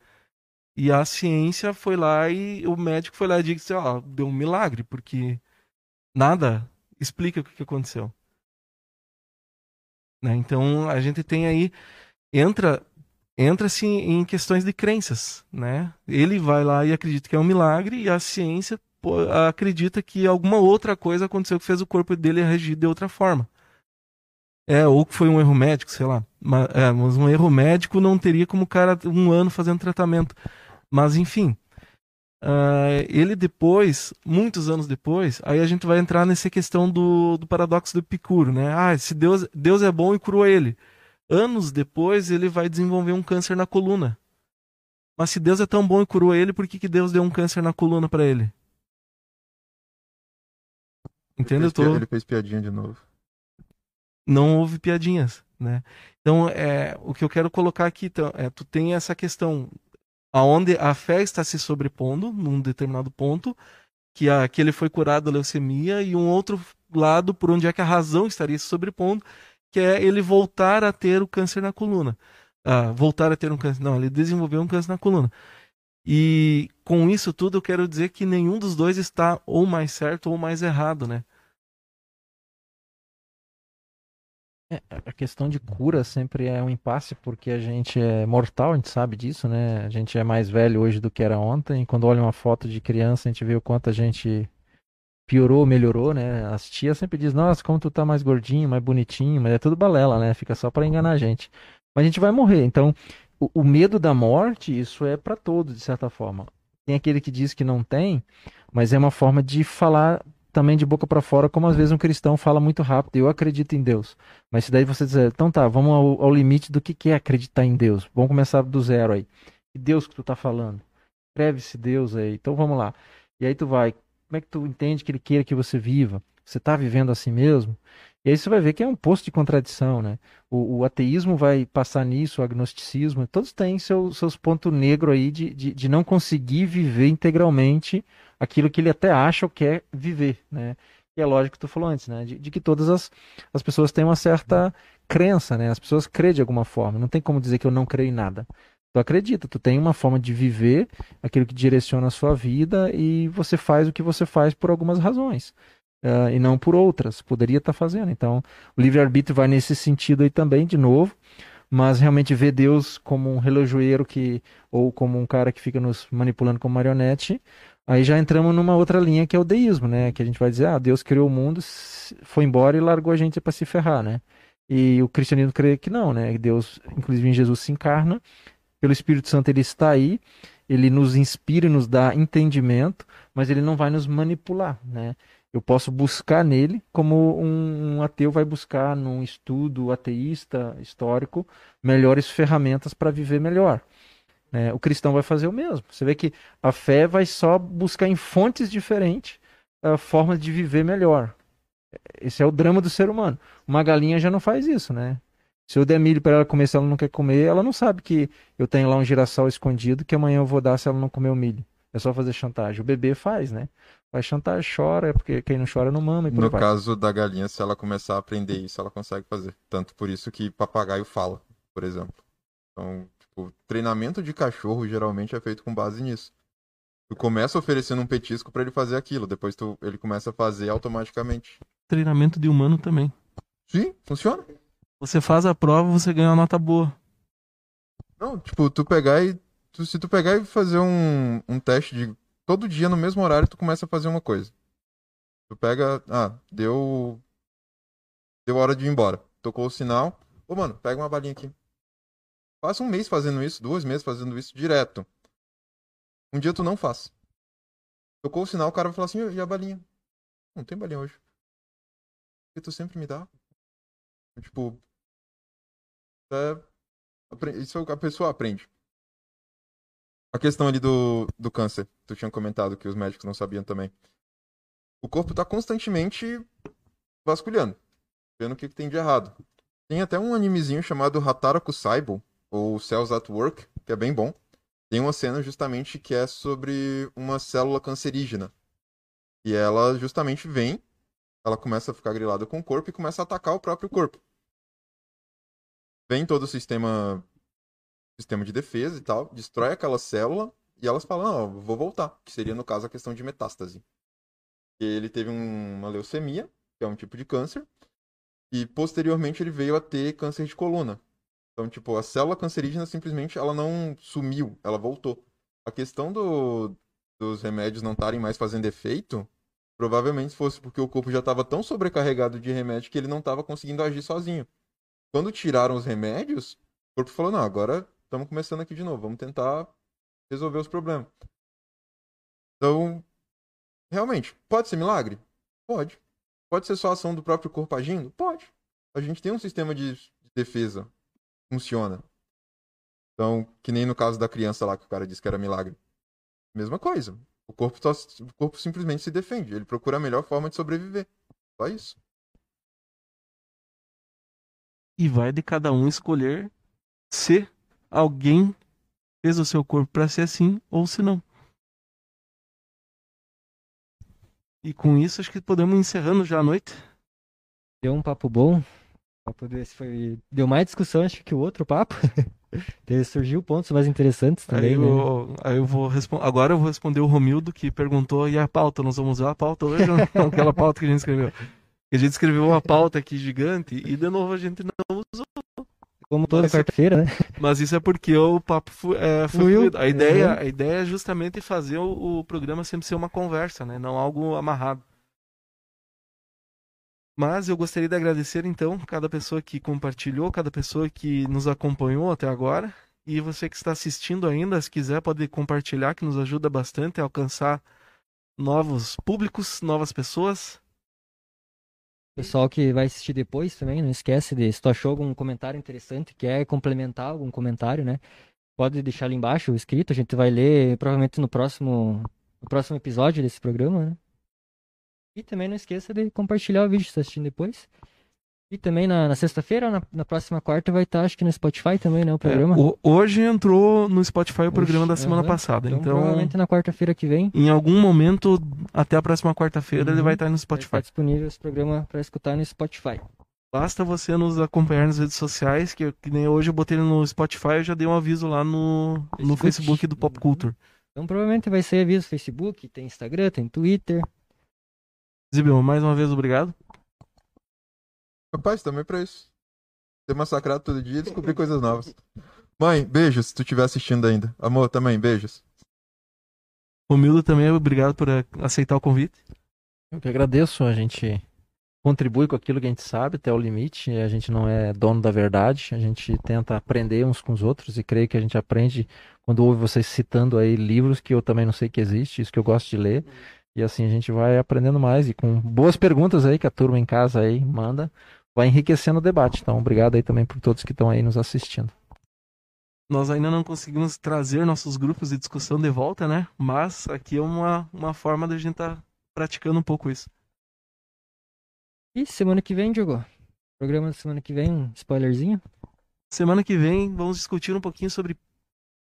E a ciência foi lá e o médico foi lá e disse, ó, deu um milagre, porque nada explica o que aconteceu. Né? Então a gente tem aí entra entra-se em questões de crenças, né? Ele vai lá e acredita que é um milagre e a ciência acredita que alguma outra coisa aconteceu que fez o corpo dele reagir de outra forma. É, ou que foi um erro médico, sei lá. Mas, é, mas um erro médico não teria como o cara um ano fazendo tratamento. Mas enfim, Uh, ele depois, muitos anos depois, aí a gente vai entrar nessa questão do, do paradoxo do Epicuro, né? Ah, se Deus, Deus é bom e curou ele. Anos depois, ele vai desenvolver um câncer na coluna. Mas se Deus é tão bom e curou ele, por que, que Deus deu um câncer na coluna para ele? Entendeu? Ele fez, ele fez piadinha de novo. Não houve piadinhas, né? Então, é, o que eu quero colocar aqui, então, é, tu tem essa questão aonde a fé está se sobrepondo num determinado ponto, que, a, que ele foi curado da leucemia, e um outro lado por onde é que a razão estaria se sobrepondo, que é ele voltar a ter o câncer na coluna. Ah, voltar a ter um câncer. Não, ele desenvolveu um câncer na coluna. E com isso tudo eu quero dizer que nenhum dos dois está ou mais certo ou mais errado, né? A questão de cura sempre é um impasse porque a gente é mortal, a gente sabe disso, né? A gente é mais velho hoje do que era ontem. Quando olha uma foto de criança, a gente vê o quanto a gente piorou, melhorou, né? As tias sempre dizem, nossa, como tu tá mais gordinho, mais bonitinho, mas é tudo balela, né? Fica só para enganar a gente. Mas a gente vai morrer. Então, o, o medo da morte, isso é para todos, de certa forma. Tem aquele que diz que não tem, mas é uma forma de falar também de boca para fora, como às vezes um cristão fala muito rápido, eu acredito em Deus. Mas se daí você dizer, então tá, vamos ao, ao limite do que, que é acreditar em Deus. Vamos começar do zero aí. Que Deus que tu tá falando? Escreve-se Deus aí. Então vamos lá. E aí tu vai, como é que tu entende que ele queira que você viva? Você está vivendo assim mesmo? E aí você vai ver que é um posto de contradição, né? O, o ateísmo vai passar nisso, o agnosticismo, todos têm seu, seus pontos negros aí de, de, de, não conseguir viver integralmente aquilo que ele até acha ou quer viver, né? E é lógico que tu falou antes, né? De, de, que todas as, as pessoas têm uma certa crença, né? As pessoas creem de alguma forma. Não tem como dizer que eu não creio em nada. Tu acredita, tu tem uma forma de viver aquilo que direciona a sua vida e você faz o que você faz por algumas razões. Uh, e não por outras. Poderia estar tá fazendo. Então, o livre-arbítrio vai nesse sentido aí também, de novo mas realmente ver Deus como um relojoeiro que ou como um cara que fica nos manipulando como marionete, Aí já entramos numa outra linha que é o deísmo, né? Que a gente vai dizer, ah, Deus criou o mundo, foi embora e largou a gente para se ferrar, né? E o cristianismo crê que não, né? Deus, inclusive em Jesus, se encarna, pelo Espírito Santo ele está aí, ele nos inspira e nos dá entendimento, mas ele não vai nos manipular, né? Eu posso buscar nele como um, um ateu vai buscar num estudo ateísta histórico melhores ferramentas para viver melhor. É, o cristão vai fazer o mesmo. Você vê que a fé vai só buscar em fontes diferentes uh, formas de viver melhor. Esse é o drama do ser humano. Uma galinha já não faz isso, né? Se eu der milho para ela comer, se ela não quer comer, ela não sabe que eu tenho lá um girassol escondido que amanhã eu vou dar se ela não comer o milho. É só fazer chantagem. O bebê faz, né? Vai chantar, chora, porque quem não chora não mama. no caso da galinha, se ela começar a aprender isso, ela consegue fazer. Tanto por isso que papagaio fala, por exemplo. Então, o treinamento de cachorro geralmente é feito com base nisso. Tu começa oferecendo um petisco para ele fazer aquilo, depois tu, ele começa a fazer automaticamente. Treinamento de humano também. Sim, funciona. Você faz a prova, você ganha uma nota boa. Não, tipo, tu pegar e. Tu, se tu pegar e fazer um, um teste de. Todo dia no mesmo horário, tu começa a fazer uma coisa. Tu pega. Ah, deu. Deu hora de ir embora. Tocou o sinal. Ô, mano, pega uma balinha aqui. Passa um mês fazendo isso, dois meses fazendo isso direto. Um dia tu não faz. Tocou o sinal, o cara vai falar assim, e a balinha? Não tem balinha hoje. Porque tu sempre me dá. Tipo. É, isso a pessoa aprende. A questão ali do, do câncer. Tu tinha comentado que os médicos não sabiam também. O corpo tá constantemente vasculhando. Vendo o que, que tem de errado. Tem até um animezinho chamado Hataraku Saibo, ou Cells at Work, que é bem bom. tem uma cena justamente que é sobre uma célula cancerígena. E ela justamente vem, ela começa a ficar grilada com o corpo e começa a atacar o próprio corpo. Vem todo o sistema sistema de defesa e tal, destrói aquela célula e elas falam, não, vou voltar, que seria no caso a questão de metástase. Ele teve um, uma leucemia, que é um tipo de câncer, e posteriormente ele veio a ter câncer de coluna. Então, tipo, a célula cancerígena simplesmente ela não sumiu, ela voltou. A questão do, dos remédios não estarem mais fazendo efeito, provavelmente fosse porque o corpo já estava tão sobrecarregado de remédio que ele não estava conseguindo agir sozinho. Quando tiraram os remédios, o corpo falou: não, agora estamos começando aqui de novo, vamos tentar resolver os problemas. Então, realmente, pode ser milagre? Pode. Pode ser só ação do próprio corpo agindo? Pode. A gente tem um sistema de defesa. Funciona. Então, que nem no caso da criança lá que o cara disse que era milagre. Mesma coisa. O corpo, só, o corpo simplesmente se defende. Ele procura a melhor forma de sobreviver. Só isso. E vai de cada um escolher se alguém fez o seu corpo para ser assim ou se não. E com isso acho que podemos ir encerrando já a noite. Deu um papo bom. Desse foi... Deu mais discussão acho que o outro papo. [laughs] Surgiu pontos mais interessantes também. Aí né? eu, aí eu vou responder. Agora eu vou responder o Romildo que perguntou: e a pauta? Nós vamos usar a pauta hoje? não? [laughs] Aquela pauta que a gente escreveu. A gente escreveu uma pauta aqui gigante e de novo a gente não usou. Como toda Mas- quarta-feira, né? Mas isso é porque o papo é, foi fluido. A ideia, Uhum. a ideia é justamente fazer o, o programa sempre ser uma conversa, né? Não algo amarrado. Mas eu gostaria de agradecer então cada pessoa que compartilhou, cada pessoa que nos acompanhou até agora. E você que está assistindo ainda, se quiser, pode compartilhar, que nos ajuda bastante a alcançar novos públicos, novas pessoas. Pessoal que vai assistir depois também, não esquece de se tu achou algum comentário interessante, quer complementar algum comentário, né? Pode deixar ali embaixo escrito, a gente vai ler provavelmente no próximo, no próximo episódio desse programa, né? E também não esqueça de compartilhar o vídeo se está assistindo depois. E também na, na sexta-feira, na, na próxima quarta, vai estar, acho que no Spotify também, né? O É, programa. o- hoje entrou no Spotify o programa da semana aham. passada. então, Então, provavelmente na quarta-feira que vem. em algum momento, até a próxima quarta-feira, ele Uhum. vai estar no Vai Spotify. estar disponível esse programa para escutar no Spotify. Basta você nos acompanhar nas redes sociais, que, que nem hoje eu botei no Spotify, eu já dei um aviso lá no, no Facebook. Facebook do Pop Culture. Então provavelmente vai ser aviso no Facebook, tem Instagram, tem Twitter. Zibel, mais uma vez, obrigado. Rapaz, também pra isso. Ser massacrado todo dia e descobrir coisas novas. Mãe, beijos se tu estiver assistindo ainda. Amor, também, beijos. Romildo também, obrigado por aceitar o convite. Eu que agradeço, a gente contribui com aquilo que a gente sabe até o limite, a gente não é dono da verdade, a gente tenta aprender uns com os outros e creio que a gente aprende quando ouve vocês citando aí livros que eu também não sei que existe, isso que eu gosto de ler, e assim a gente vai aprendendo mais e com boas perguntas aí que a turma em casa aí manda, vai enriquecendo o debate. Então, obrigado aí também por todos que estão aí nos assistindo. Nós ainda não conseguimos trazer nossos grupos de discussão de volta, né? Mas aqui é uma, uma forma da gente estar praticando um pouco isso. E semana que vem, Diogo? Programa da semana que vem, um spoilerzinho. Semana que vem vamos discutir um pouquinho sobre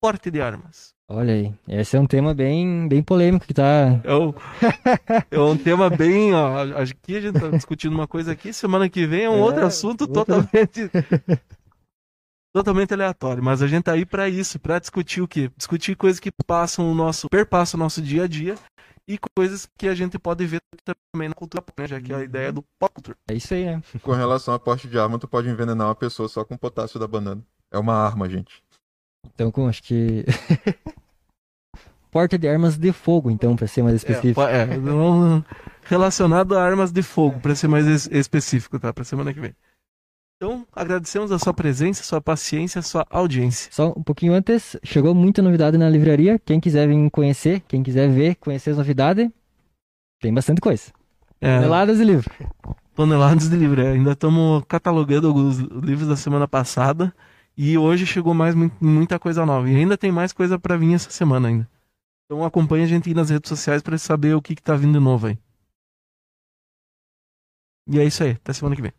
porte de armas. Olha aí, esse é um tema bem, bem polêmico que tá. É, o- é um tema bem. Ó, aqui a gente tá discutindo uma coisa aqui, semana que vem é um É, outro assunto outra- totalmente. [laughs] totalmente aleatório. Mas a gente tá aí pra isso, pra discutir o quê? Discutir coisas que passam o nosso. perpassam o nosso dia a dia e coisas que a gente pode ver também na cultura pop, né? Já que é a ideia do pop culture. É isso aí, né? Com relação à porte de arma, tu pode envenenar uma pessoa só com potássio da banana. É uma arma, gente. Então, acho que. [laughs] Porta de armas de fogo, então, pra ser mais específico. É, é, relacionado a armas de fogo, pra ser mais es- específico, tá? Pra semana que vem. Então, agradecemos a sua presença, a sua paciência, a sua audiência. Só um pouquinho antes, chegou muita novidade na livraria. Quem quiser vir conhecer, quem quiser ver, conhecer as novidades, tem bastante coisa. É, Toneladas de livro. toneladas de livro. é, ainda estamos catalogando alguns livros da semana passada e hoje chegou mais mu- muita coisa nova. E ainda tem mais coisa pra vir essa semana ainda. Então acompanhe a gente aí nas redes sociais pra saber o que, que tá vindo de novo aí. E é isso aí. Até semana que vem.